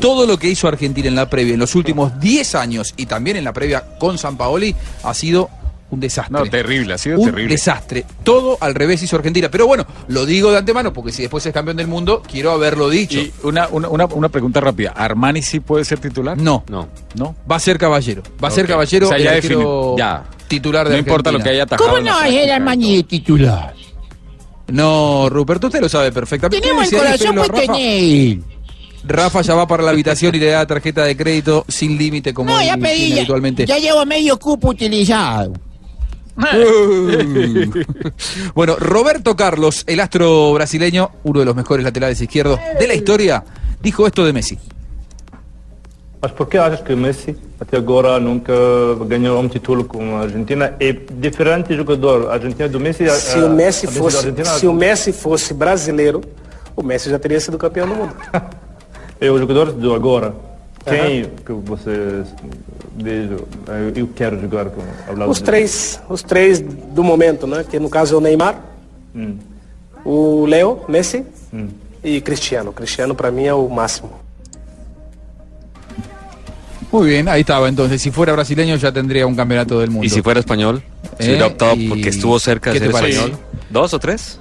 Todo lo que hizo Argentina en la previa en los últimos 10 años y también en la previa con San Paoli ha sido un desastre. No, terrible, ha sido un terrible. desastre. Todo al revés hizo Argentina. Pero bueno, lo digo de antemano porque si después es campeón del mundo, quiero haberlo dicho. Y una, una, una, una pregunta rápida. ¿Armani sí puede ser titular? No. No. ¿No? Va a ser caballero. Va a ser caballero O sea, ya arquero defini- ya. titular de No importa lo que haya atajado. ¿Cómo no es el Armani de titular? No, Ruperto, usted lo sabe perfectamente. Tenemos el corazón muy Rafa. teñido. Rafa ya va para la habitación y le da tarjeta de crédito sin límite como No, ya él pedí, tiene ya, habitualmente. ya llevo medio cupo utilizado. Bueno, Roberto Carlos, el astro brasileño, uno de los mejores laterales izquierdos de la historia, dijo esto de Messi. Mas por que achas que Messi até agora nunca ganhou um título com a Argentina? É diferente jogador a Argentina do Messi? Se o a- Messi a Messi fosse, Argentina, se o Messi fosse brasileiro, o Messi já teria sido campeão do mundo. É o jogador do agora. Quem que você vejo? eh, Eu quero jogar com ao lado Os de- três, os três do momento, né? Que no caso é o Neymar, Hum, o Leo, Messi hum. e Cristiano. Cristiano para mim é o máximo. Muy bien, ahí estaba entonces. Si fuera brasileño ya tendría un campeonato del mundo. Y si fuera español, si ¿Eh? hubiera optado Y- porque estuvo cerca de ¿Qué ser español. ¿Dos o tres?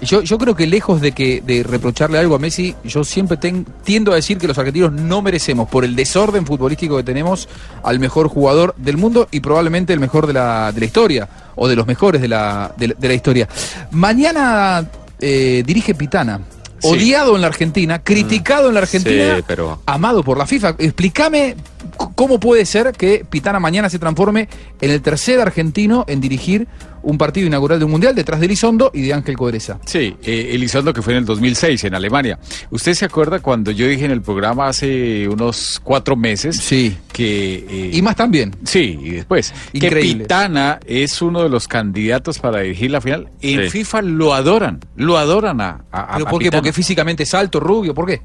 Y Yo, yo creo que lejos de que de reprocharle algo a Messi, yo siempre ten- tiendo a decir que los argentinos no merecemos, por el desorden futbolístico que tenemos, al mejor jugador del mundo y probablemente el mejor de la, de la historia, o de los mejores de la, de la, de la historia. Mañana eh, dirige Pitana, Sí. odiado en la Argentina, criticado en la Argentina, Sí, pero amado por la FIFA. Explícame cómo puede ser que Pitana mañana se transforme en el tercer argentino en dirigir un partido inaugural de un mundial detrás de Elizondo y de Ángel Codreza. Sí, eh, Elizondo que fue en el 2006 en Alemania. ¿Usted se acuerda cuando yo dije en el programa hace unos cuatro meses sí. que... eh, Y más también. Sí, y después. Increíble. Que Pitana es uno de los candidatos para dirigir la final. En Sí. FIFA lo adoran, lo adoran a, a, ¿Pero a por qué? Pitana. Porque físicamente es alto, rubio, ¿por qué?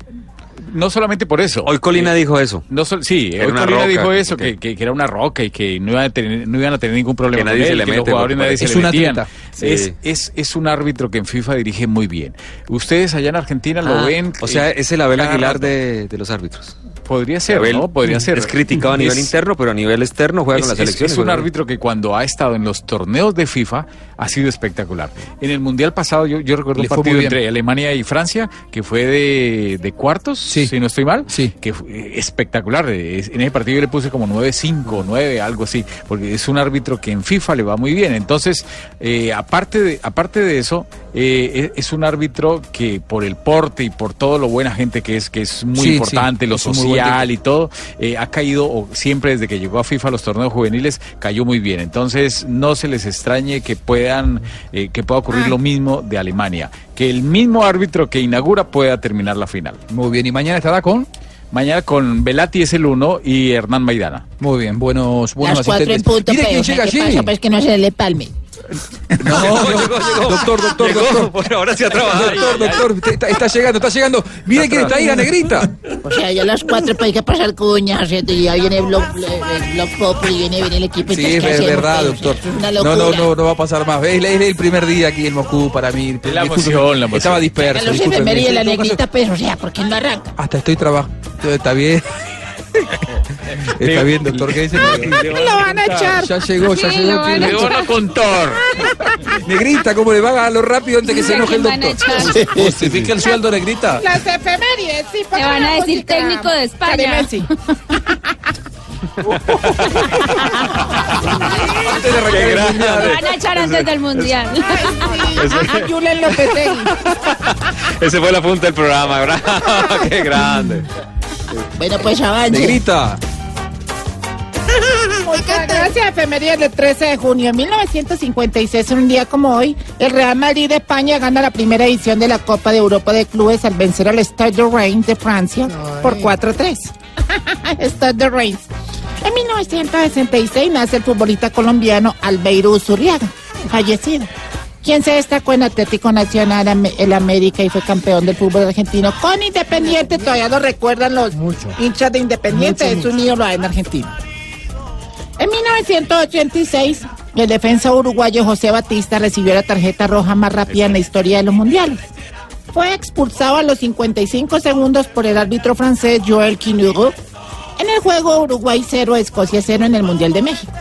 No solamente por eso. Hoy Colina Eh, dijo eso. No sol- sí, Era hoy una Colina roca, dijo eso, que- que, que- que era una roca y que no iban a tener, no iban a tener ningún problema Que nadie con se él, le que mete, los jugadores porque nadie se es le un metían. atleta. Es, Sí. es, es un árbitro que en FIFA dirige muy bien. Ustedes allá en Argentina lo Ah, ven... O sea, eh, es el Abel Aguilar de, de los árbitros. Podría ser, Abel ¿no? Podría ser. Es criticado a nivel Es- interno, pero a nivel externo juega es, con la selección. es un árbitro que cuando ha estado en los torneos de FIFA ha sido espectacular. En el Mundial pasado yo, yo recuerdo Le un partido entre Alemania y Francia que fue de, de cuartos, si no estoy mal, que fue eh, espectacular. Es- En ese partido yo le puse como 9-5, 9, algo así, porque es un árbitro que en FIFA le va muy bien. Entonces, eh, aparte, de, aparte de eso, eh, es es un árbitro que por el porte y por todo lo buena gente que es, que es muy Sí, importante, sí, lo y todo, eh, ha caído, o siempre desde que llegó a FIFA a los torneos juveniles, cayó muy bien. Entonces, no se les extrañe que puedan, eh, que pueda ocurrir lo mismo de Alemania. Que el mismo árbitro que inaugura pueda terminar la final. Muy bien, ¿y mañana estará con? Mañana con Velati es el uno y Hernán Maidana. Muy bien, buenos, buenos Las cuatro en punto, Mire pero, quién o sea, llega ¿qué allí. pasa? Pues que no se le palme. No, no, doctor, doctor, doctor. Por ahora se ha trabajado. Doctor, doctor, está, está llegando, está llegando. Mire quién está ahí, la negrita. O sea, ya a las cuatro pues hay que pasar cuñas, ¿cierto? Y ya viene el blog, blog pop y viene, viene el equipo. Sí, es ¿qué hacemos, verdad, doctor. Es una No, no, no, no va a pasar más. Es, es el primer día aquí en Moscú para mí. La emoción, la emoción. Estaba disperso. los discúlpeme. efemérides, la negrita, pues, o sea, ¿por qué no arranca? Hasta estoy trabajando. Está bien. Está bien, doctor. ¿Qué dice? Lo van a echar. Ya llegó, ya Sí, llegó. lo van a contor. Negrita, ¿cómo le va a hágalo rápido antes que se enoje el ¿Quién van a doctor? Justifique el sueldo, negrita. Las efemérides, sí. Te van a decir técnico de España. Messi. Antes de arrancar el mundial. Te van a echar antes del mundial. Julen Lopetegui. Ese fue la punta del programa, ¿verdad? ¡Qué grande! Bueno, pues avance. Negrita. Gracias, efemérides del 13 de junio de 1956, en un día como hoy, el Real Madrid de España gana la primera edición de la Copa de Europa de Clubes al vencer al Stade de Reims de Francia por 4-3. Stade de Reims. En 1966 nace el futbolista colombiano Albeiro Uzurriaga, fallecido, quien se destacó en Atlético Nacional, el América y fue campeón del fútbol argentino con Independiente. Todavía lo recuerdan los hinchas de Independiente, es un ídolo en Argentina. En 1986, el defensa uruguayo José Batista recibió la tarjeta roja más rápida en la historia de los mundiales. Fue expulsado a los 55 segundos por el árbitro francés Joël Quinuro en el juego Uruguay 0, Escocia 0 en el Mundial de México.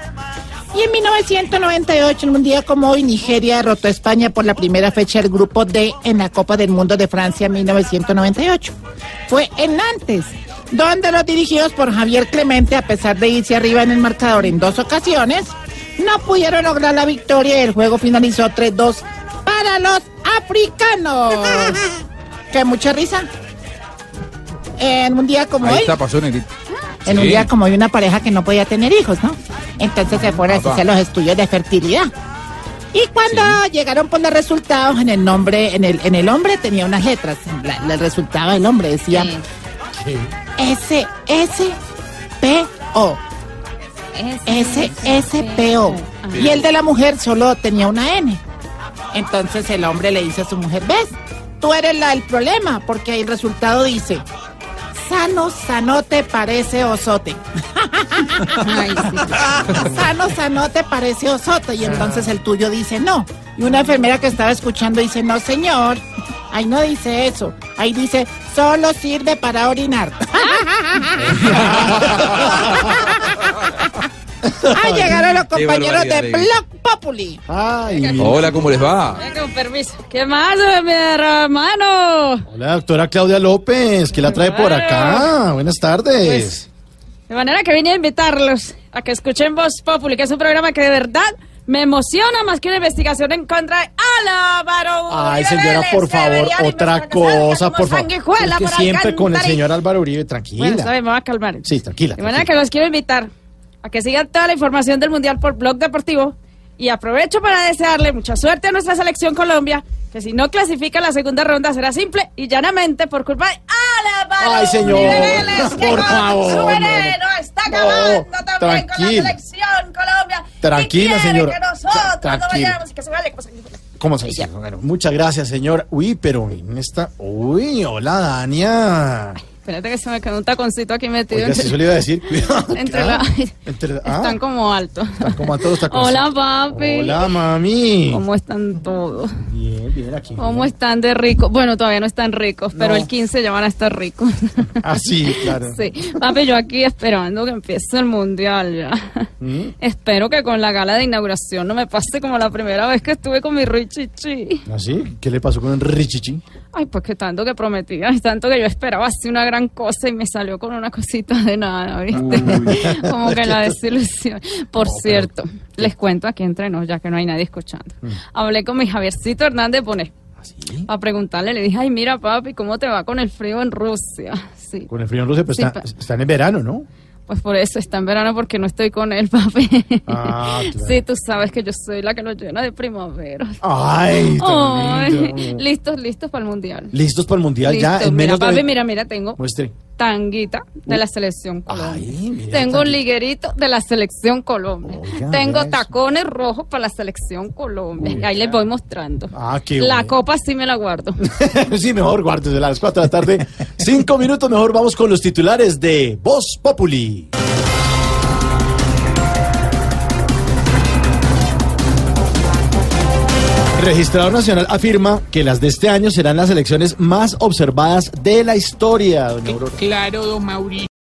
Y en 1998, en un día como hoy, Nigeria derrotó a España por la primera fecha del Grupo D en la Copa del Mundo de Francia 1998. Fue en Nantes, donde los dirigidos por Javier Clemente, a pesar de irse arriba en el marcador en dos ocasiones, no pudieron lograr la victoria y el juego finalizó 3-2 para los africano. ¿Qué mucha risa? En un día como Ahí hoy, está, pasó en un día como hoy una pareja que no podía tener hijos, ¿no? Entonces se fueron a hacerse los estudios de fertilidad. Y cuando llegaron por los resultados, en el nombre, en el, en el hombre tenía unas letras. La- el resultado del hombre decía S, P, O. S, S, P, O. Y el de la mujer solo tenía una N. Entonces el hombre le dice a su mujer, ¿ves? Tú eres la del problema, porque el resultado dice, sano, sanote, parece osote. Sano, sanote, parece osote. Y entonces el tuyo dice, no. Y una enfermera que estaba escuchando dice, no, señor. Ahí no dice eso. Ahí dice, solo sirve para orinar. ah, llegaron los Qué compañeros de. Block Populi. Hola, ¿cómo les va? Con permiso. ¿Qué más, mi hermano? Hola, doctora Claudia López, que la trae por acá. Buenas tardes. Pues, De manera que vine a invitarlos a que escuchen Voz Populi, que es un programa que de verdad me emociona más que una investigación en contra de Álvaro. Ay, señora, por favor, otra cosa, por favor. Es que siempre con el señor Álvaro Uribe, tranquila. Bueno, me voy a calmar. Sí, tranquila. De manera que los quiero invitar a que sigan toda la información del Mundial por Blog Deportivo y aprovecho para desearle mucha suerte a nuestra selección Colombia, que si no clasifica la segunda ronda será simple y llanamente por culpa de Ay, señor, por con favor, su veneno está acabando también con la selección Colombia. Tranquila, y quiere señora. que nosotros no Tranquila. vayamos y que se vaya como sanguijuela. ¿Cómo se dice? Bueno, muchas gracias, señor. Uy, pero en esta. Uy, hola, Dania. Espérate que se me quedó un taconcito aquí metido Oiga, entre, eso le iba a decir. Cuidado. entre la... entre- ah, Están como altos. están como a todos tacones. Hola, papi. Hola, mami. ¿Cómo están todos? Bien, bien aquí. ¿Cómo están de ricos? Bueno, todavía no están ricos, pero el 15 ya van a estar ricos. Ah, sí, claro. Sí, papi, yo aquí esperando que empiece el mundial ya. ¿Mm? Espero que con la gala de inauguración no me pase como la primera vez que estuve con mi Richichi. ¿Ah, sí? ¿Qué le pasó con el Richichi? Ay, pues que tanto que prometía, tanto que yo esperaba así una gran cosa y me salió con una cosita de nada, ¿viste? como que la desilusión. Por cierto, les cuento aquí entre nos, ya que no hay nadie escuchando. Mm. Hablé con mi Javiercito Hernández Bonet. ¿Ah, A preguntarle, le dije, ay, mira, papi, ¿cómo te va con el frío en Rusia? Sí. Con el frío en Rusia, pues Sí, está- pa- están en verano, ¿no? Pues por eso está en verano porque no estoy con él, papi. Ah, claro. Sí, tú sabes que yo soy la que lo llena de primavera. Ay, listos, listos para el mundial. ¿Listos para el mundial ya? En Mira, menos de papi, mira, mira, tengo Muestre. tanguita de la selección Colombia. mira, tengo un liguerito de la selección Colombia. Oiga, tengo tacones rojos para la selección Colombia. Y ahí les voy mostrando. Ah, qué la bueno. copa sí me la guardo. sí, mejor guárdese a las 4 de la tarde. Cinco minutos mejor vamos con los titulares de Voz Populi. El registrador nacional afirma que las de este año serán las elecciones más observadas de la historia. Claro, don Mauricio.